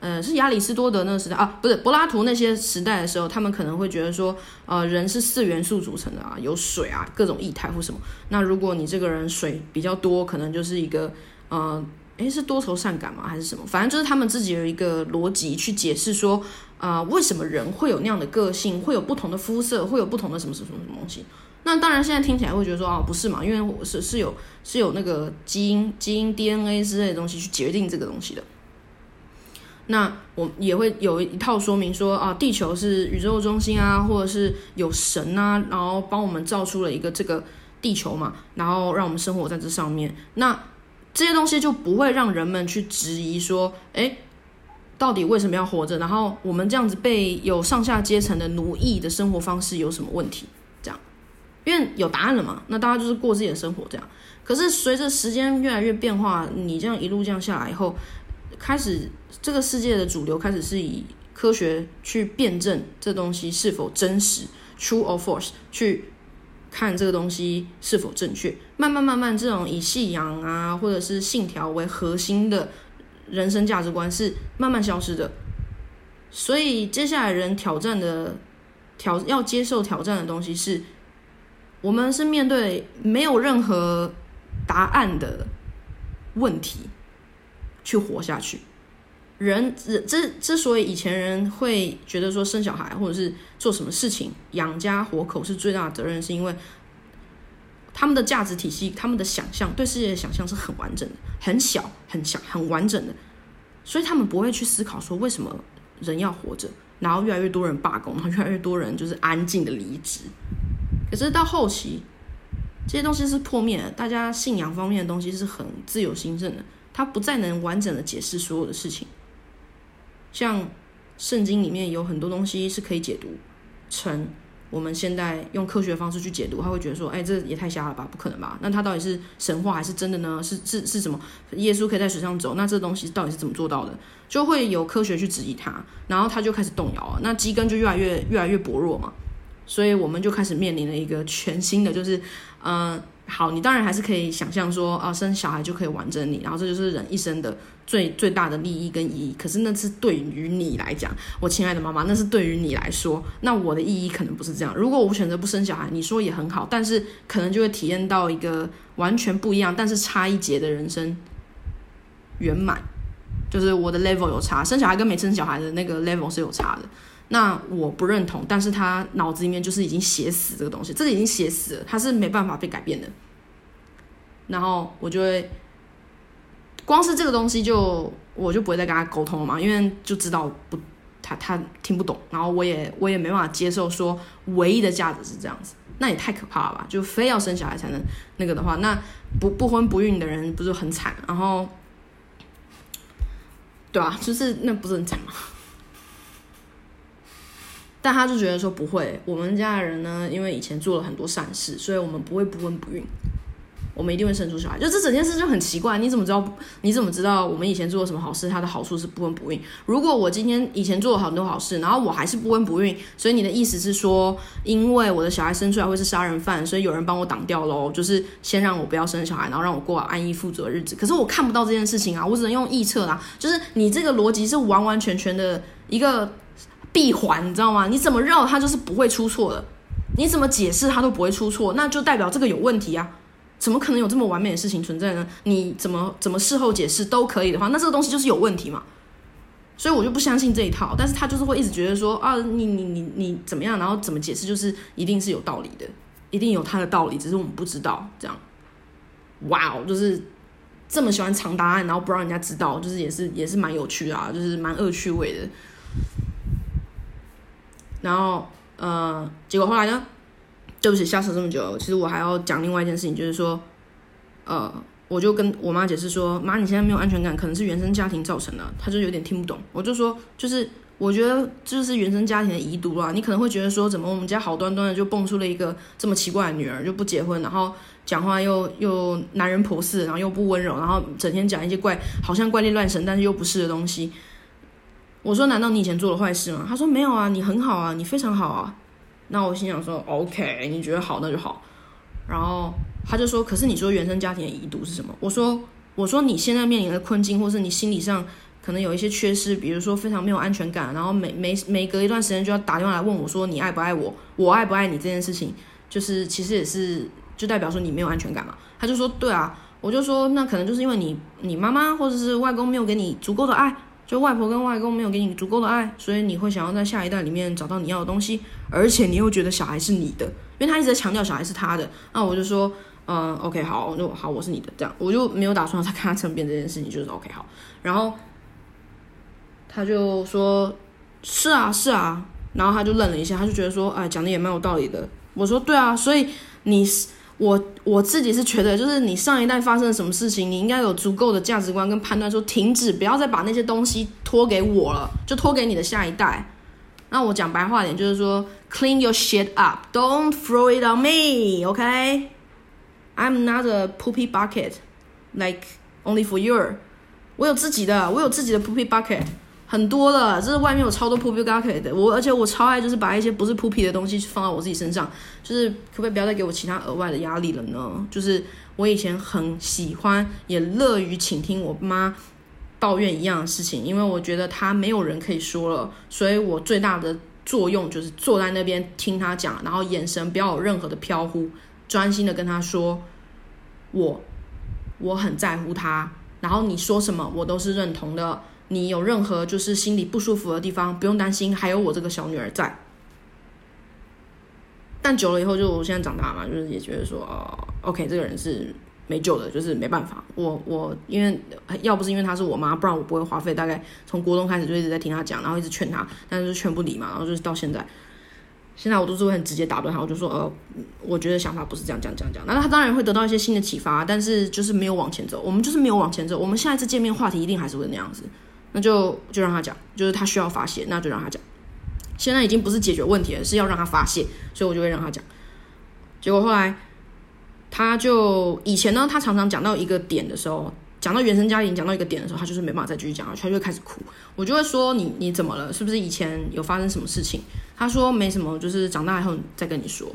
呃，是亚里士多德那个时代啊，不是柏拉图那些时代的时候，他们可能会觉得说，呃，人是四元素组成的啊，有水啊，各种液态或什么。那如果你这个人水比较多，可能就是一个呃，诶，是多愁善感吗？还是什么？反正就是他们自己有一个逻辑去解释说，啊，为什么人会有那样的个性，会有不同的肤色，会有不同的什么什么什么东西。那当然，现在听起来会觉得说啊，不是嘛？因为我是是有是有那个基因基因 DNA 之类的东西去决定这个东西的。那我也会有一套说明说啊，地球是宇宙中心啊，或者是有神啊，然后帮我们造出了一个这个地球嘛，然后让我们生活在这上面。那这些东西就不会让人们去质疑说，哎，到底为什么要活着？然后我们这样子被有上下阶层的奴役的生活方式有什么问题？这样，因为有答案了嘛，那大家就是过自己的生活这样。可是随着时间越来越变化，你这样一路这样下来以后。开始，这个世界的主流开始是以科学去辩证这东西是否真实 （true or false），去看这个东西是否正确。慢慢慢慢，这种以信仰啊或者是信条为核心的人生价值观是慢慢消失的。所以，接下来人挑战的挑要接受挑战的东西是，我们是面对没有任何答案的问题。去活下去，人之之所以以前人会觉得说生小孩或者是做什么事情养家活口是最大的责任，是因为他们的价值体系、他们的想象对世界的想象是很完整的、很小、很小、很完整的，所以他们不会去思考说为什么人要活着，然后越来越多人罢工，然后越来越多人就是安静的离职。可是到后期，这些东西是破灭了，大家信仰方面的东西是很自由兴盛的。它不再能完整的解释所有的事情，像圣经里面有很多东西是可以解读成我们现在用科学方式去解读，他会觉得说，哎，这也太瞎了吧，不可能吧？那它到底是神话还是真的呢？是是是什么？耶稣可以在水上走，那这东西到底是怎么做到的？就会有科学去质疑它，然后他就开始动摇了，那基根就越来越越来越薄弱嘛，所以我们就开始面临了一个全新的，就是嗯。好，你当然还是可以想象说啊，生小孩就可以完整你，然后这就是人一生的最最大的利益跟意义。可是那是对于你来讲，我亲爱的妈妈，那是对于你来说，那我的意义可能不是这样。如果我选择不生小孩，你说也很好，但是可能就会体验到一个完全不一样，但是差一截的人生圆满，就是我的 level 有差，生小孩跟没生小孩的那个 level 是有差的。那我不认同，但是他脑子里面就是已经写死这个东西，这个已经写死了，他是没办法被改变的。然后我就会，光是这个东西就我就不会再跟他沟通了嘛，因为就知道不，他他听不懂，然后我也我也没办法接受说唯一的价值是这样子，那也太可怕了吧？就非要生小孩才能那个的话，那不不婚不孕的人不是很惨？然后，对啊，就是那不是很惨吗？但他就觉得说不会，我们家的人呢，因为以前做了很多善事，所以我们不会不婚不孕，我们一定会生出小孩。就这整件事就很奇怪，你怎么知道？你怎么知道我们以前做了什么好事？它的好处是不婚不孕。如果我今天以前做了很多好事，然后我还是不婚不孕，所以你的意思是说，因为我的小孩生出来会是杀人犯，所以有人帮我挡掉喽？就是先让我不要生小孩，然后让我过安逸富足的日子。可是我看不到这件事情啊，我只能用臆测啦。就是你这个逻辑是完完全全的一个。闭环，你知道吗？你怎么绕它就是不会出错的，你怎么解释它都不会出错，那就代表这个有问题啊！怎么可能有这么完美的事情存在呢？你怎么怎么事后解释都可以的话，那这个东西就是有问题嘛？所以我就不相信这一套，但是他就是会一直觉得说啊，你你你你怎么样，然后怎么解释就是一定是有道理的，一定有他的道理，只是我们不知道。这样，哇哦，就是这么喜欢藏答案，然后不让人家知道，就是也是也是蛮有趣啊，就是蛮恶趣味的。然后，呃，结果后来呢？对不起，瞎扯这么久。其实我还要讲另外一件事情，就是说，呃，我就跟我妈解释说，妈，你现在没有安全感，可能是原生家庭造成的。她就有点听不懂。我就说，就是我觉得就是原生家庭的遗毒啊。你可能会觉得说，怎么我们家好端端的就蹦出了一个这么奇怪的女儿，就不结婚，然后讲话又又男人婆似，然后又不温柔，然后整天讲一些怪，好像怪力乱神，但是又不是的东西。我说：“难道你以前做了坏事吗？”他说：“没有啊，你很好啊，你非常好啊。”那我心想说：“OK，你觉得好那就好。”然后他就说：“可是你说原生家庭的遗毒是什么？”我说：“我说你现在面临的困境，或是你心理上可能有一些缺失，比如说非常没有安全感，然后每每每隔一段时间就要打电话来问我说你爱不爱我，我爱不爱你这件事情，就是其实也是就代表说你没有安全感嘛。”他就说：“对啊。”我就说：“那可能就是因为你你妈妈或者是外公没有给你足够的爱。”就外婆跟外公没有给你足够的爱，所以你会想要在下一代里面找到你要的东西，而且你又觉得小孩是你的，因为他一直在强调小孩是他的。那我就说，嗯，OK，好，那好，我是你的，这样我就没有打算再跟他争辩这件事情，就是 OK，好。然后他就说，是啊，是啊。然后他就愣了一下，他就觉得说，哎，讲的也蛮有道理的。我说，对啊，所以你是。我我自己是觉得，就是你上一代发生了什么事情，你应该有足够的价值观跟判断，说停止，不要再把那些东西拖给我了，就拖给你的下一代。那我讲白话点，就是说，clean your shit up，don't throw it on me，OK？I'm not a poopy bucket，like only for you。我有自己的，我有自己的 poopy bucket。很多的，这是外面有超多 poopy bucket 的，我而且我超爱就是把一些不是 poopy 的东西放到我自己身上，就是可不可以不要再给我其他额外的压力了呢？就是我以前很喜欢，也乐于倾听我妈抱怨一样的事情，因为我觉得她没有人可以说了，所以我最大的作用就是坐在那边听她讲，然后眼神不要有任何的飘忽，专心的跟她说，我我很在乎她，然后你说什么我都是认同的。你有任何就是心里不舒服的地方，不用担心，还有我这个小女儿在。但久了以后，就我现在长大嘛，就是也觉得说，，OK，这个人是没救的，就是没办法。我我因为要不是因为她是我妈，不然我不会花费大概从国中开始就一直在听她讲，然后一直劝她，但是劝不理嘛，然后就是到现在，现在我都是会很直接打断她，我就说，呃，我觉得想法不是这样，这样，这样，这样。那她当然会得到一些新的启发，但是就是没有往前走，我们就是没有往前走，我们下一次见面话题一定还是会那样子。那就就让他讲，就是他需要发泄，那就让他讲。现在已经不是解决问题了，是要让他发泄，所以我就会让他讲。结果后来，他就以前呢，他常常讲到一个点的时候，讲到原生家庭，讲到一个点的时候，他就是没办法再继续讲了，他就会开始哭。我就会说：“你你怎么了？是不是以前有发生什么事情？”他说：“没什么，就是长大以后再跟你说。”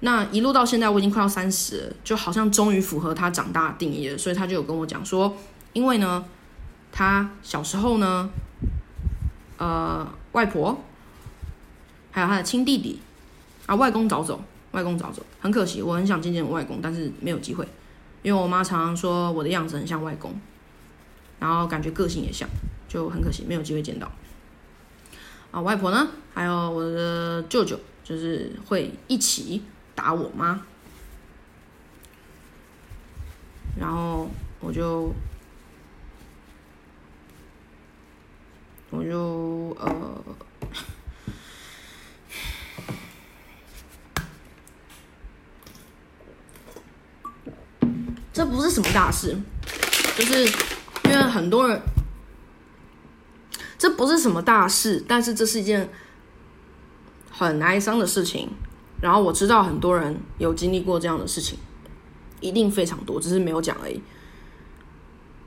那一路到现在，我已经快要三十，就好像终于符合他长大的定义了，所以他就有跟我讲说：“因为呢。”他小时候呢，呃，外婆，还有他的亲弟弟，啊，外公早走，外公早走，很可惜，我很想见见我外公，但是没有机会，因为我妈常常说我的样子很像外公，然后感觉个性也像，就很可惜，没有机会见到。啊，外婆呢，还有我的舅舅，就是会一起打我妈，然后我就。我就呃，这不是什么大事，就是因为很多人，这不是什么大事，但是这是一件很哀伤的事情。然后我知道很多人有经历过这样的事情，一定非常多，只是没有讲而已。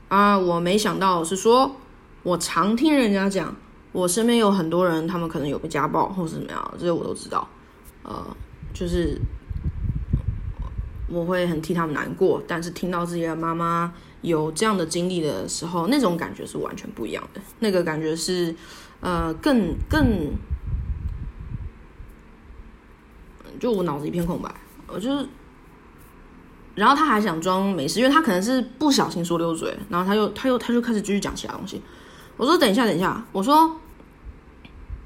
啊，我没想到是说。我常听人家讲，我身边有很多人，他们可能有被家暴或是怎么样，这些我都知道。呃，就是我会很替他们难过，但是听到自己的妈妈有这样的经历的时候，那种感觉是完全不一样的。那个感觉是，呃，更更，就我脑子一片空白，我就是，然后他还想装没事，因为他可能是不小心说溜嘴，然后他又他又他就开始继续讲其他东西。我说等一下，等一下。我说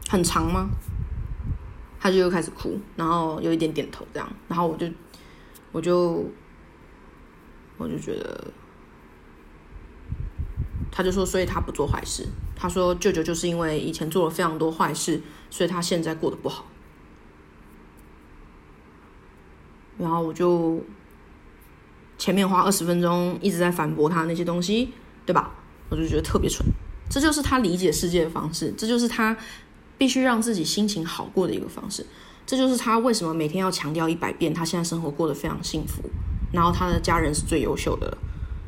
很长吗？他就又开始哭，然后有一点点头这样。然后我就我就我就觉得，他就说，所以他不做坏事。他说舅舅就是因为以前做了非常多坏事，所以他现在过得不好。然后我就前面花二十分钟一直在反驳他那些东西，对吧？我就觉得特别蠢。这就是他理解世界的方式，这就是他必须让自己心情好过的一个方式，这就是他为什么每天要强调一百遍，他现在生活过得非常幸福，然后他的家人是最优秀的，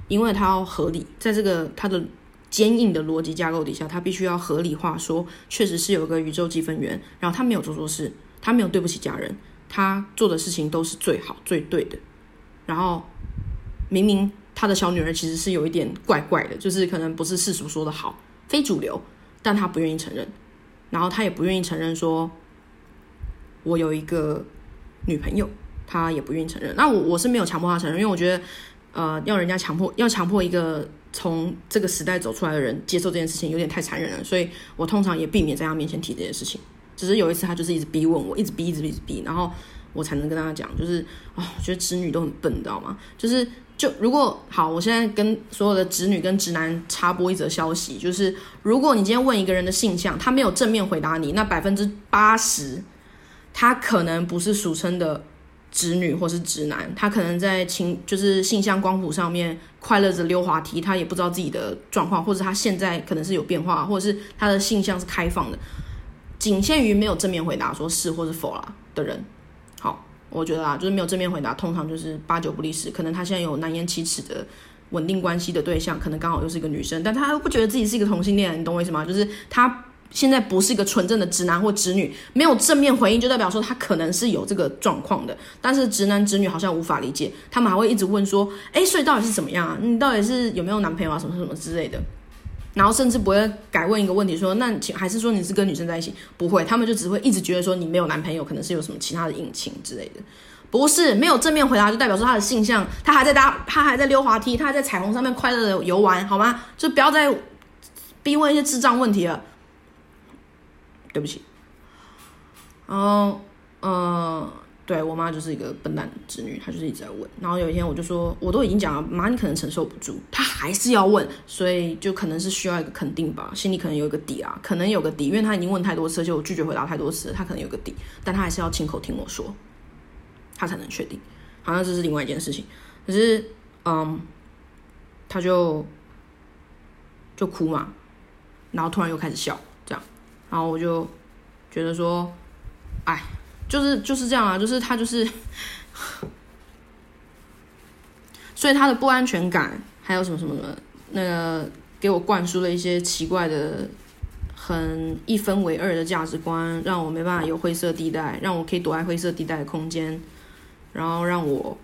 因为他要合理，在这个他的坚硬的逻辑架构底下，他必须要合理化说，确实是有个宇宙积分源，然后他没有做错事，他没有对不起家人，他做的事情都是最好最对的，然后明明他的小女儿其实是有一点怪怪的，就是可能不是世俗说的好。非主流，但他不愿意承认，然后他也不愿意承认说，我有一个女朋友，他也不愿意承认。那我我是没有强迫他承认，因为我觉得，呃，要人家强迫要强迫一个从这个时代走出来的人接受这件事情，有点太残忍了。所以我通常也避免在他面前提这件事情。只是有一次，他就是一直逼问我，一直逼，一直逼，一直逼。然后我才能跟他讲，就是哦，我觉得直女都很笨，你知道吗？就是就如果好，我现在跟所有的直女跟直男插播一则消息，就是如果你今天问一个人的性向，他没有正面回答你，那百分之八十，他可能不是俗称的。直女或是直男，他可能在情就是性向光谱上面快乐着溜滑梯，他也不知道自己的状况，或者他现在可能是有变化，或者是他的性向是开放的，仅限于没有正面回答说是或是否啦的人。我觉得啊，就是没有正面回答，通常就是八九不离十。可能他现在有难言启齿的稳定关系的对象，可能刚好又是一个女生，但他不觉得自己是一个同性恋，你懂我意思吗？就是他。现在不是一个纯正的直男或直女，没有正面回应，就代表说他可能是有这个状况的。但是直男直女好像无法理解，他们还会一直问说：“哎，所以到底是怎么样啊？你到底是有没有男朋友啊？什么什么之类的。”然后甚至不会改问一个问题说：“那还是说你是跟女生在一起？”不会，他们就只会一直觉得说你没有男朋友，可能是有什么其他的隐情之类的。不是没有正面回答，就代表说他的性向，他还在搭，他还在溜滑梯，他还在彩虹上面快乐的游玩，好吗？就不要再逼问一些智障问题了。对不起，然后，嗯，对我妈就是一个笨蛋侄女，她就是一直在问。然后有一天我就说，我都已经讲了，妈你可能承受不住，她还是要问，所以就可能是需要一个肯定吧，心里可能有一个底啊，可能有个底，因为她已经问太多次，就拒绝回答太多次，她可能有个底，但她还是要亲口听我说，她才能确定。好像这是另外一件事情，可是，嗯，她就就哭嘛，然后突然又开始笑。这样然后我就觉得说，哎，就是就是这样啊，就是他就是，所以他的不安全感，还有什么什么的，那个给我灌输了一些奇怪的、很一分为二的价值观，让我没办法有灰色地带，让我可以躲在灰色地带的空间，然后让我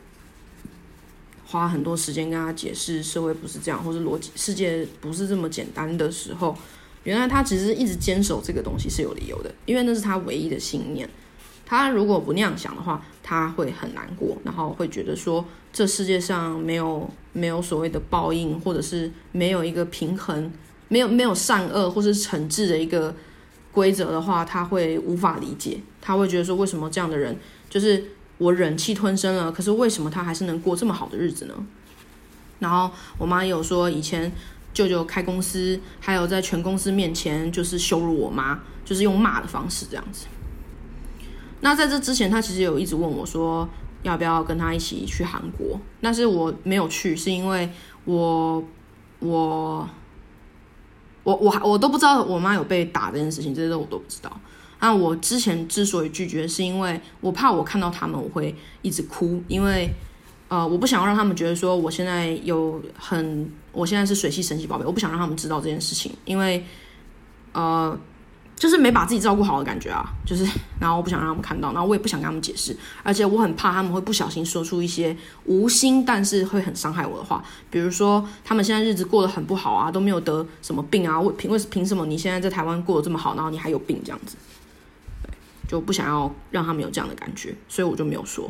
花很多时间跟他解释社会不是这样，或者逻辑世界不是这么简单的时候。原来他其实一直坚守这个东西是有理由的，因为那是他唯一的信念。他如果不那样想的话，他会很难过，然后会觉得说这世界上没有没有所谓的报应，或者是没有一个平衡，没有没有善恶或是惩治的一个规则的话，他会无法理解。他会觉得说，为什么这样的人就是我忍气吞声了，可是为什么他还是能过这么好的日子呢？然后我妈也有说以前。舅舅开公司，还有在全公司面前就是羞辱我妈，就是用骂的方式这样子。那在这之前，他其实有一直问我说要不要跟他一起去韩国，但是我没有去，是因为我我我我我都不知道我妈有被打这件事情，这些我都不知道。那我之前之所以拒绝，是因为我怕我看到他们我会一直哭，因为。呃，我不想要让他们觉得说我现在有很，我现在是水系神奇宝贝，我不想让他们知道这件事情，因为呃，就是没把自己照顾好的感觉啊，就是，然后我不想让他们看到，然后我也不想跟他们解释，而且我很怕他们会不小心说出一些无心但是会很伤害我的话，比如说他们现在日子过得很不好啊，都没有得什么病啊，为凭为凭什么你现在在台湾过得这么好，然后你还有病这样子，对，就不想要让他们有这样的感觉，所以我就没有说。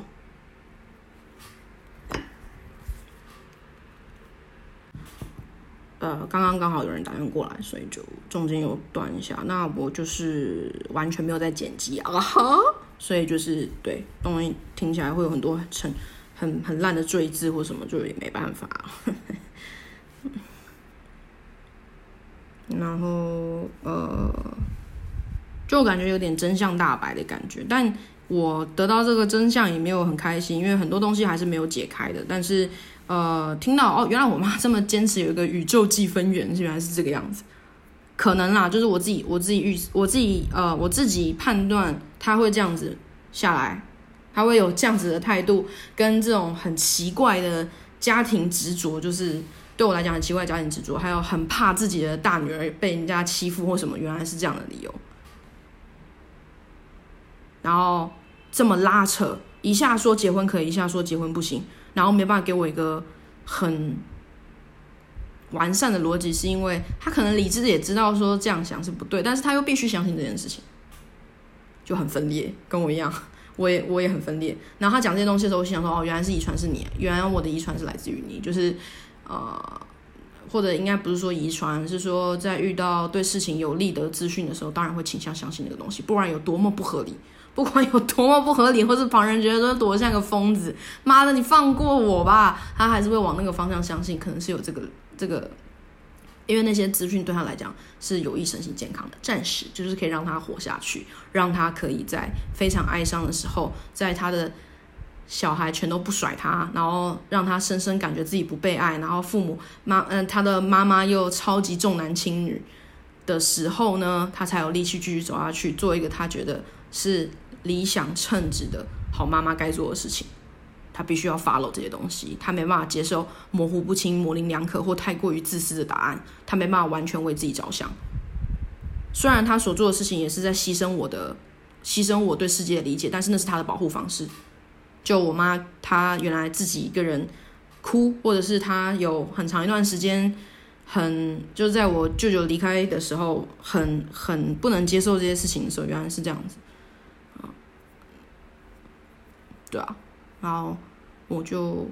呃，刚刚刚好有人打电话过来，所以就中间有断一下。那我就是完全没有在剪辑啊，哈，所以就是对东西听起来会有很多很很很烂的赘字或什么，就也没办法。然后呃，就感觉有点真相大白的感觉，但我得到这个真相也没有很开心，因为很多东西还是没有解开的。但是。呃，听到哦，原来我妈这么坚持有一个宇宙计分员，原来是这个样子。可能啦，就是我自己，我自己预，我自己呃，我自己判断他会这样子下来，他会有这样子的态度，跟这种很奇怪的家庭执着，就是对我来讲很奇怪的家庭执着，还有很怕自己的大女儿被人家欺负或什么，原来是这样的理由。然后这么拉扯，一下说结婚可以，一下说结婚不行。然后没办法给我一个很完善的逻辑，是因为他可能理智也知道说这样想是不对，但是他又必须相信这件事情，就很分裂，跟我一样，我也我也很分裂。然后他讲这些东西的时候，我心想说：哦，原来是遗传是你，原来我的遗传是来自于你，就是呃，或者应该不是说遗传，是说在遇到对事情有利的资讯的时候，当然会倾向相信那个东西，不然有多么不合理，不管有多么不合理，或是旁人觉得说躲像个疯子，妈的，你放过我吧，他还是会往那个方向相信，可能是有这个这个，因为那些资讯对他来讲是有益身心健康的，暂时就是可以让他活下去，让他可以在非常哀伤的时候，在他的小孩全都不甩他，然后让他深深感觉自己不被爱，然后父母妈嗯他的妈妈又超级重男轻女的时候呢，他才有力气继续走下去，做一个他觉得是。理想称职的好妈妈该做的事情，她必须要 follow 这些东西。她没办法接受模糊不清、模棱两可或太过于自私的答案。她没办法完全为自己着想。虽然她所做的事情也是在牺牲我的、牺牲我对世界的理解，但是那是她的保护方式。就我妈，她原来自己一个人哭，或者是她有很长一段时间很就是在我舅舅离开的时候，很很不能接受这些事情的时候，原来是这样子。对啊，然后我就，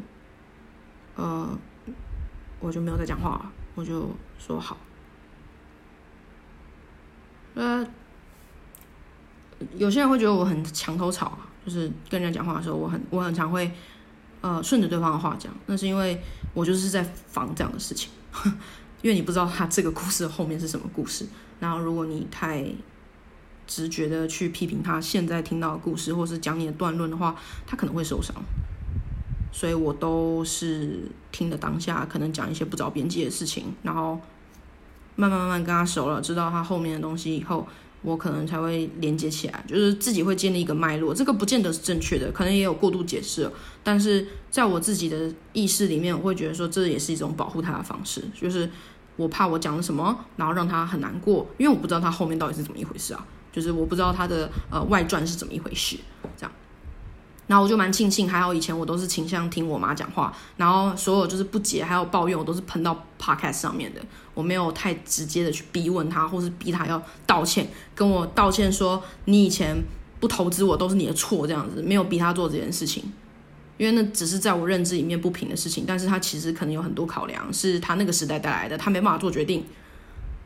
呃，我就没有再讲话了，我就说好。呃，有些人会觉得我很墙头草啊，就是跟人家讲话的时候，我很我很常会，呃，顺着对方的话讲，那是因为我就是在防这样的事情，因为你不知道他这个故事后面是什么故事，然后如果你太。直觉的去批评他现在听到的故事，或是讲你的断论的话，他可能会受伤。所以我都是听的当下，可能讲一些不着边际的事情，然后慢慢慢慢跟他熟了，知道他后面的东西以后，我可能才会连接起来，就是自己会建立一个脉络。这个不见得是正确的，可能也有过度解释，但是在我自己的意识里面，我会觉得说这也是一种保护他的方式，就是我怕我讲了什么，然后让他很难过，因为我不知道他后面到底是怎么一回事啊。就是我不知道他的呃外传是怎么一回事，这样，然后我就蛮庆幸，还好以前我都是倾向听我妈讲话，然后所有就是不解还有抱怨，我都是喷到 podcast 上面的，我没有太直接的去逼问他，或是逼他要道歉，跟我道歉说你以前不投资我都是你的错这样子，没有逼他做这件事情，因为那只是在我认知里面不平的事情，但是他其实可能有很多考量，是他那个时代带来的，他没办法做决定。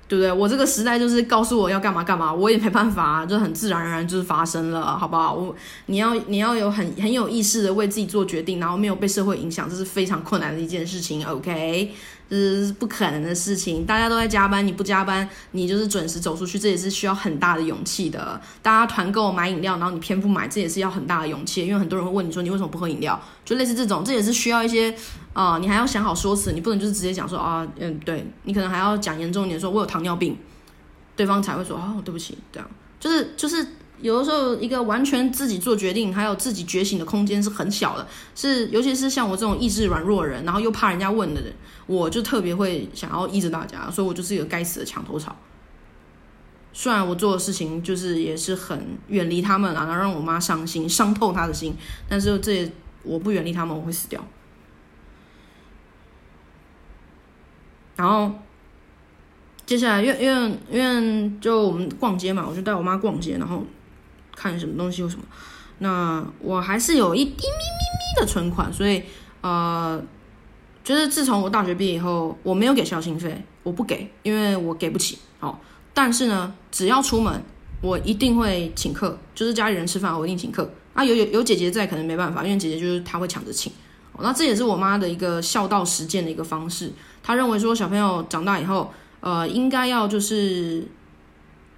对不对？我这个时代就是告诉我要干嘛干嘛，我也没办法，就很自然而然就是发生了，好不好？我你要你要有很很有意识的为自己做决定，然后没有被社会影响，这是非常困难的一件事情。OK。是不可能的事情，大家都在加班，你不加班，你就是准时走出去，这也是需要很大的勇气的。大家团购买饮料，然后你偏不买，这也是要很大的勇气，因为很多人会问你说你为什么不喝饮料，就类似这种，这也是需要一些啊，你还要想好说辞，你不能就是直接讲说啊，嗯，对你可能还要讲严重一点，说我有糖尿病，对方才会说哦，对不起，这样就是就是。有的时候，一个完全自己做决定，还有自己觉醒的空间是很小的。是，尤其是像我这种意志软弱人，然后又怕人家问的人，我就特别会想要依着大家，所以我就是一个该死的墙头草。虽然我做的事情就是也是很远离他们啊，然后让我妈伤心，伤透她的心，但是这我不远离他们，我会死掉。然后接下来，因为因为因为就我们逛街嘛，我就带我妈逛街，然后。看什么东西有什么？那我还是有一滴咪咪咪的存款，所以呃，就是自从我大学毕业以后，我没有给孝心费，我不给，因为我给不起。哦，但是呢，只要出门，我一定会请客，就是家里人吃饭，我一定请客。啊，有有有姐姐在，可能没办法，因为姐姐就是她会抢着请。哦，那这也是我妈的一个孝道实践的一个方式。她认为说，小朋友长大以后，呃，应该要就是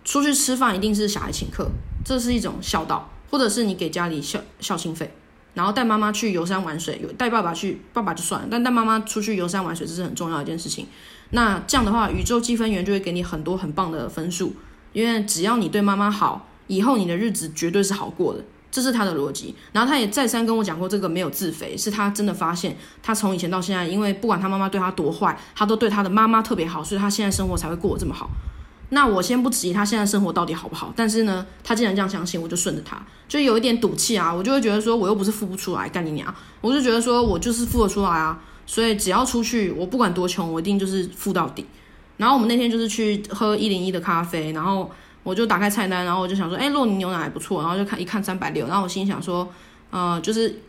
出去吃饭，一定是小孩请客。这是一种孝道，或者是你给家里孝孝心费，然后带妈妈去游山玩水，有带爸爸去，爸爸就算了，但带妈妈出去游山玩水，这是很重要的一件事情。那这样的话，宇宙积分员就会给你很多很棒的分数，因为只要你对妈妈好，以后你的日子绝对是好过的，这是他的逻辑。然后他也再三跟我讲过，这个没有自肥，是他真的发现，他从以前到现在，因为不管他妈妈对他多坏，他都对他的妈妈特别好，所以他现在生活才会过得这么好。那我先不质疑他现在生活到底好不好，但是呢，他既然这样相信，我就顺着他，就有一点赌气啊，我就会觉得说，我又不是付不出来，干你娘！我就觉得说我就是付得出来啊，所以只要出去，我不管多穷，我一定就是付到底。然后我们那天就是去喝一零一的咖啡，然后我就打开菜单，然后我就想说，哎，洛宁牛奶还不错，然后就看一看三百六，然后我心想说，呃，就是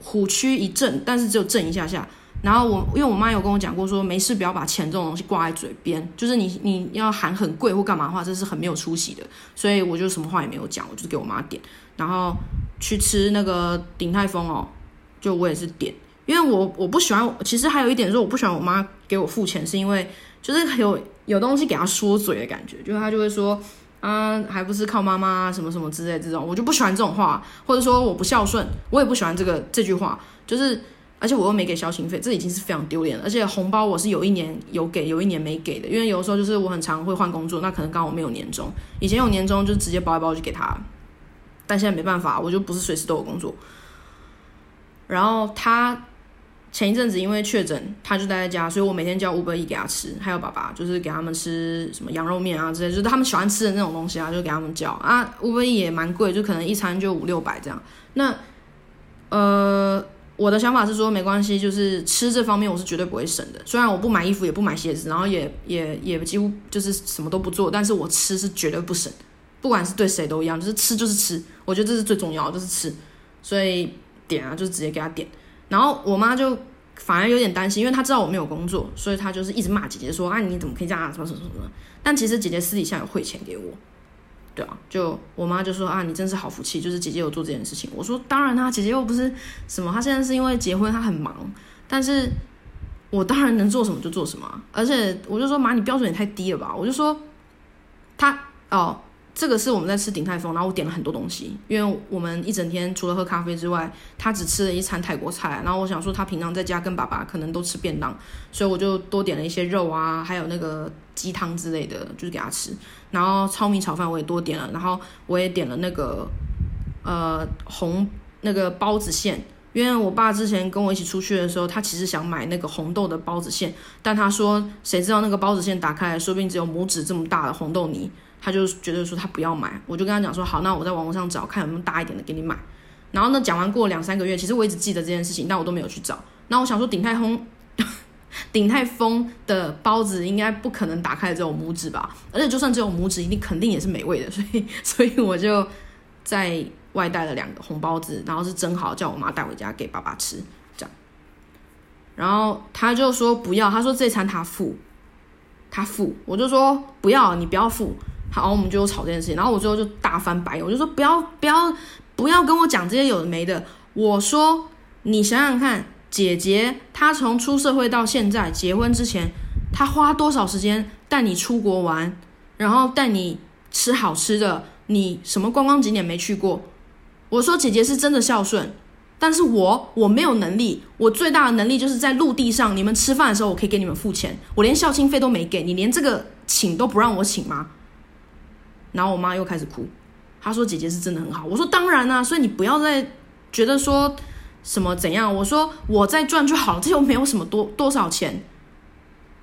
虎躯一震，但是只有震一下下，然后我因为我妈有跟我讲过说，没事不要把钱这种东西挂在嘴边，就是你你要喊很贵或干嘛的话，这是很没有出息的。所以我就什么话也没有讲，我就给我妈点，然后去吃那个鼎泰丰哦，就我也是点，因为我我不喜欢，其实还有一点是我不喜欢我妈给我付钱，是因为就是有有东西给她说嘴的感觉，就是她就会说。啊，还不是靠妈妈什么什么之类这种，我就不喜欢这种话，或者说我不孝顺，我也不喜欢这个这句话，就是而且我又没给孝心费，这已经是非常丢脸了。而且红包我是有一年有给，有一年没给的，因为有的时候就是我很常会换工作，那可能刚好没有年终，以前有年终就直接包一包就给他，但现在没办法，我就不是随时都有工作，然后他。前一阵子因为确诊，他就待在家，所以我每天叫五百亿给他吃，还有爸爸就是给他们吃什么羊肉面啊之类，就是他们喜欢吃的那种东西啊，就给他们叫啊。五百亿也蛮贵，就可能一餐就五六百这样。那呃，我的想法是说没关系，就是吃这方面我是绝对不会省的。虽然我不买衣服，也不买鞋子，然后也也也几乎就是什么都不做，但是我吃是绝对不省，不管是对谁都一样，就是吃就是吃，我觉得这是最重要的，就是吃。所以点啊，就直接给他点。然后我妈就反而有点担心，因为她知道我没有工作，所以她就是一直骂姐姐说：“啊，你怎么可以这样？什么什么什么？”但其实姐姐私底下有汇钱给我，对啊，就我妈就说：“啊，你真是好福气，就是姐姐有做这件事情。”我说：“当然啦，姐姐又不是什么，她现在是因为结婚，她很忙，但是我当然能做什么就做什么。而且我就说妈，你标准也太低了吧？我就说她哦。”这个是我们在吃鼎泰丰，然后我点了很多东西，因为我们一整天除了喝咖啡之外，他只吃了一餐泰国菜。然后我想说，他平常在家跟爸爸可能都吃便当，所以我就多点了一些肉啊，还有那个鸡汤之类的，就是给他吃。然后糙米炒饭我也多点了，然后我也点了那个呃红那个包子馅，因为我爸之前跟我一起出去的时候，他其实想买那个红豆的包子馅，但他说谁知道那个包子馅打开来，说不定只有拇指这么大的红豆泥。他就觉得说他不要买，我就跟他讲说好，那我在网络上找看有没有大一点的给你买。然后呢，讲完过两三个月，其实我一直记得这件事情，但我都没有去找。那我想说，鼎泰丰，鼎泰丰的包子应该不可能打开只有拇指吧？而且就算只有拇指，一定肯定也是美味的。所以，所以我就在外带了两个红包子，然后是蒸好，叫我妈带回家给爸爸吃。这样，然后他就说不要，他说这餐他付，他付。我就说不要，你不要付。好，我们就吵这件事情，然后我最后就大翻白眼，我就说不要不要不要跟我讲这些有的没的。我说你想想看，姐姐她从出社会到现在结婚之前，她花多少时间带你出国玩，然后带你吃好吃的，你什么观光景点没去过？我说姐姐是真的孝顺，但是我我没有能力，我最大的能力就是在陆地上，你们吃饭的时候我可以给你们付钱，我连孝亲费都没给你，连这个请都不让我请吗？然后我妈又开始哭，她说：“姐姐是真的很好。”我说：“当然啦，所以你不要再觉得说什么怎样。”我说：“我在赚就好了，这又没有什么多多少钱，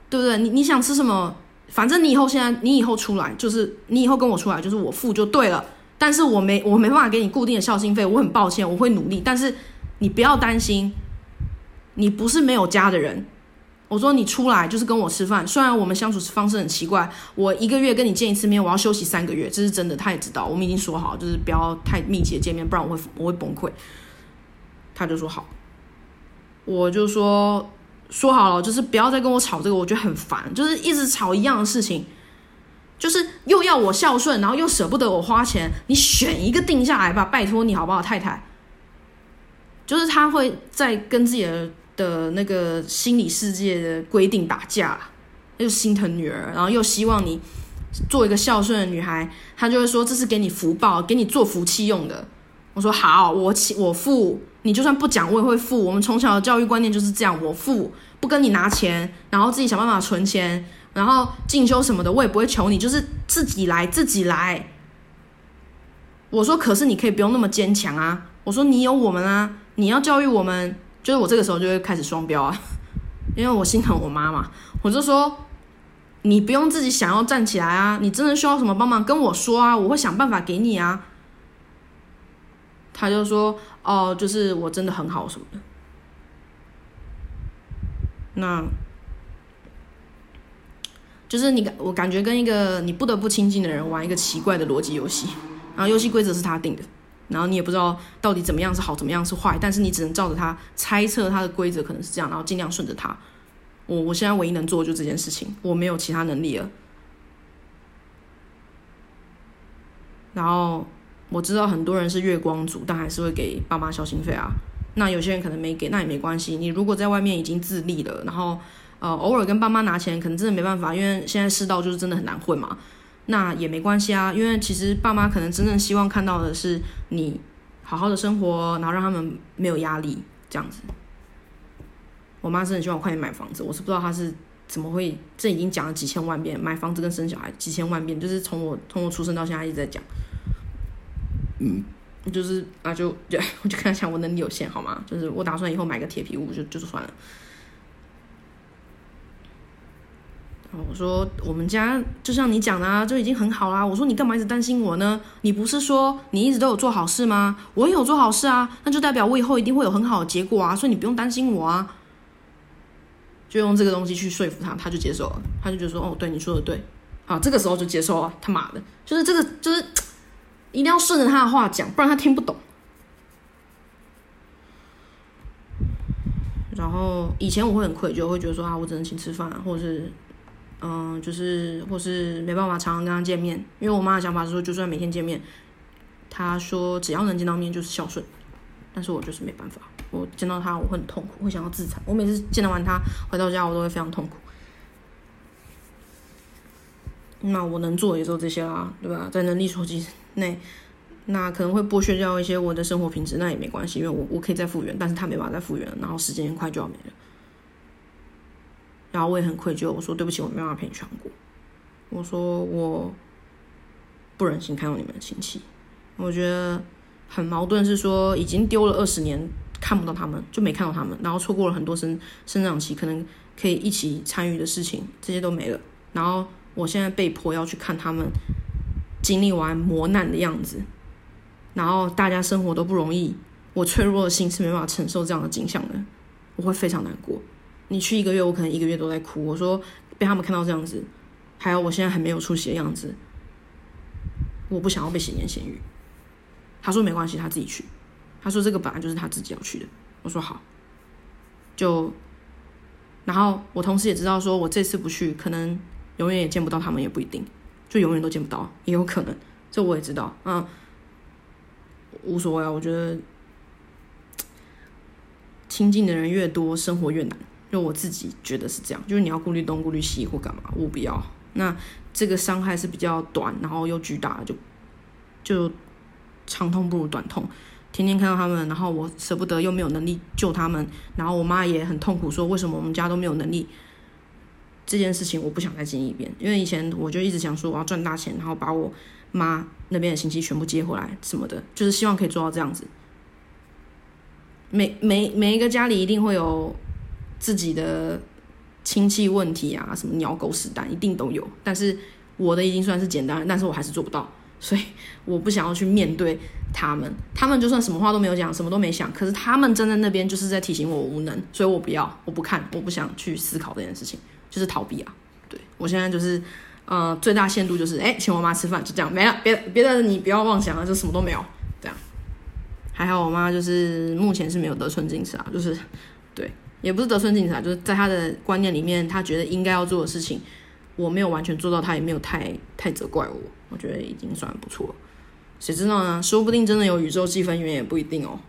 对不对？你你想吃什么？反正你以后现在你以后出来就是你以后跟我出来就是我付就对了。但是我没我没办法给你固定的孝心费，我很抱歉，我会努力。但是你不要担心，你不是没有家的人。”我说你出来就是跟我吃饭，虽然我们相处方式很奇怪，我一个月跟你见一次面，我要休息三个月，这是真的，他也知道，我们已经说好，就是不要太密切见面，不然我会我会崩溃。他就说好，我就说说好了，就是不要再跟我吵这个，我觉得很烦，就是一直吵一样的事情，就是又要我孝顺，然后又舍不得我花钱，你选一个定下来吧，拜托你好不好，太太。就是他会在跟自己的。的那个心理世界的规定打架，又心疼女儿，然后又希望你做一个孝顺的女孩，他就会说这是给你福报，给你做福气用的。我说好，我起我付，你就算不讲我也会付。我们从小的教育观念就是这样，我付不跟你拿钱，然后自己想办法存钱，然后进修什么的我也不会求你，就是自己来自己来。我说可是你可以不用那么坚强啊，我说你有我们啊，你要教育我们。就是我这个时候就会开始双标啊，因为我心疼我妈嘛，我就说你不用自己想要站起来啊，你真的需要什么帮忙跟我说啊，我会想办法给你啊。他就说哦，就是我真的很好什么的。那就是你感我感觉跟一个你不得不亲近的人玩一个奇怪的逻辑游戏，然后游戏规则是他定的。然后你也不知道到底怎么样是好，怎么样是坏，但是你只能照着它猜测它的规则可能是这样，然后尽量顺着它。我我现在唯一能做的就这件事情，我没有其他能力了。然后我知道很多人是月光族，但还是会给爸妈孝心费啊。那有些人可能没给，那也没关系。你如果在外面已经自立了，然后呃偶尔跟爸妈拿钱，可能真的没办法，因为现在世道就是真的很难混嘛。那也没关系啊，因为其实爸妈可能真正希望看到的是你好好的生活，然后让他们没有压力这样子。我妈是很希望我快点买房子，我是不知道她是怎么会，这已经讲了几千万遍，买房子跟生小孩几千万遍，就是从我从我出生到现在一直在讲。嗯。就是 啊，就就我就跟他讲，我能力有限，好吗？就是我打算以后买个铁皮屋，就就算了。我说我们家就像你讲的啊，就已经很好啦。我说你干嘛一直担心我呢？你不是说你一直都有做好事吗？我也有做好事啊，那就代表我以后一定会有很好的结果啊，所以你不用担心我啊。就用这个东西去说服他，他就接受了，他就觉得说哦，对，你说的对，啊，这个时候就接受了。他妈的，就是这个，就是。一定要顺着他的话讲，不然他听不懂。然后以前我会很愧疚，会觉得说啊，我只能请吃饭，或者是嗯，就是或是没办法常常跟他见面，因为我妈的想法是说，就算每天见面，她说只要能见到面就是孝顺。但是我就是没办法，我见到他我会很痛苦，会想要自残。我每次见到完他回到家，我都会非常痛苦。那我能做也就这些啦，对吧？在能力所及。内那可能会剥削掉一些我的生活品质，那也没关系，因为我我可以再复原，但是他没办法再复原，然后时间很快就要没了。然后我也很愧疚，我说对不起，我没办法陪你去韩国。我说我不忍心看到你们的亲戚，我觉得很矛盾，是说已经丢了二十年看不到他们，就没看到他们，然后错过了很多生生长期可能可以一起参与的事情，这些都没了。然后我现在被迫要去看他们。经历完磨难的样子，然后大家生活都不容易，我脆弱的心是没办法承受这样的景象的，我会非常难过。你去一个月，我可能一个月都在哭。我说被他们看到这样子，还有我现在还没有出息的样子，我不想要被闲言闲语。他说没关系，他自己去。他说这个本来就是他自己要去的。我说好，就然后我同时也知道，说我这次不去，可能永远也见不到他们，也不一定。就永远都见不到，也有可能，这我也知道，嗯，无所谓啊。我觉得亲近的人越多，生活越难。就我自己觉得是这样，就是你要顾虑东顾虑西或干嘛，我不要。那这个伤害是比较短，然后又巨大，就就长痛不如短痛。天天看到他们，然后我舍不得，又没有能力救他们，然后我妈也很痛苦，说为什么我们家都没有能力。这件事情我不想再经历一遍，因为以前我就一直想说我要赚大钱，然后把我妈那边的亲戚全部接回来什么的，就是希望可以做到这样子。每每每一个家里一定会有自己的亲戚问题啊，什么鸟狗屎蛋一定都有，但是我的已经算是简单，但是我还是做不到，所以我不想要去面对他们。他们就算什么话都没有讲，什么都没想，可是他们站在那边就是在提醒我无能，所以我不要，我不看，我不想去思考这件事情。就是逃避啊，对我现在就是，呃，最大限度就是，哎，请我妈吃饭，就这样，没了，别别的你不要妄想了，就什么都没有，这样。还好我妈就是目前是没有得寸进尺啊，就是，对，也不是得寸进尺，就是在他的观念里面，他觉得应该要做的事情，我没有完全做到，他也没有太太责怪我，我觉得已经算不错。谁知道呢？说不定真的有宇宙积分员也不一定哦。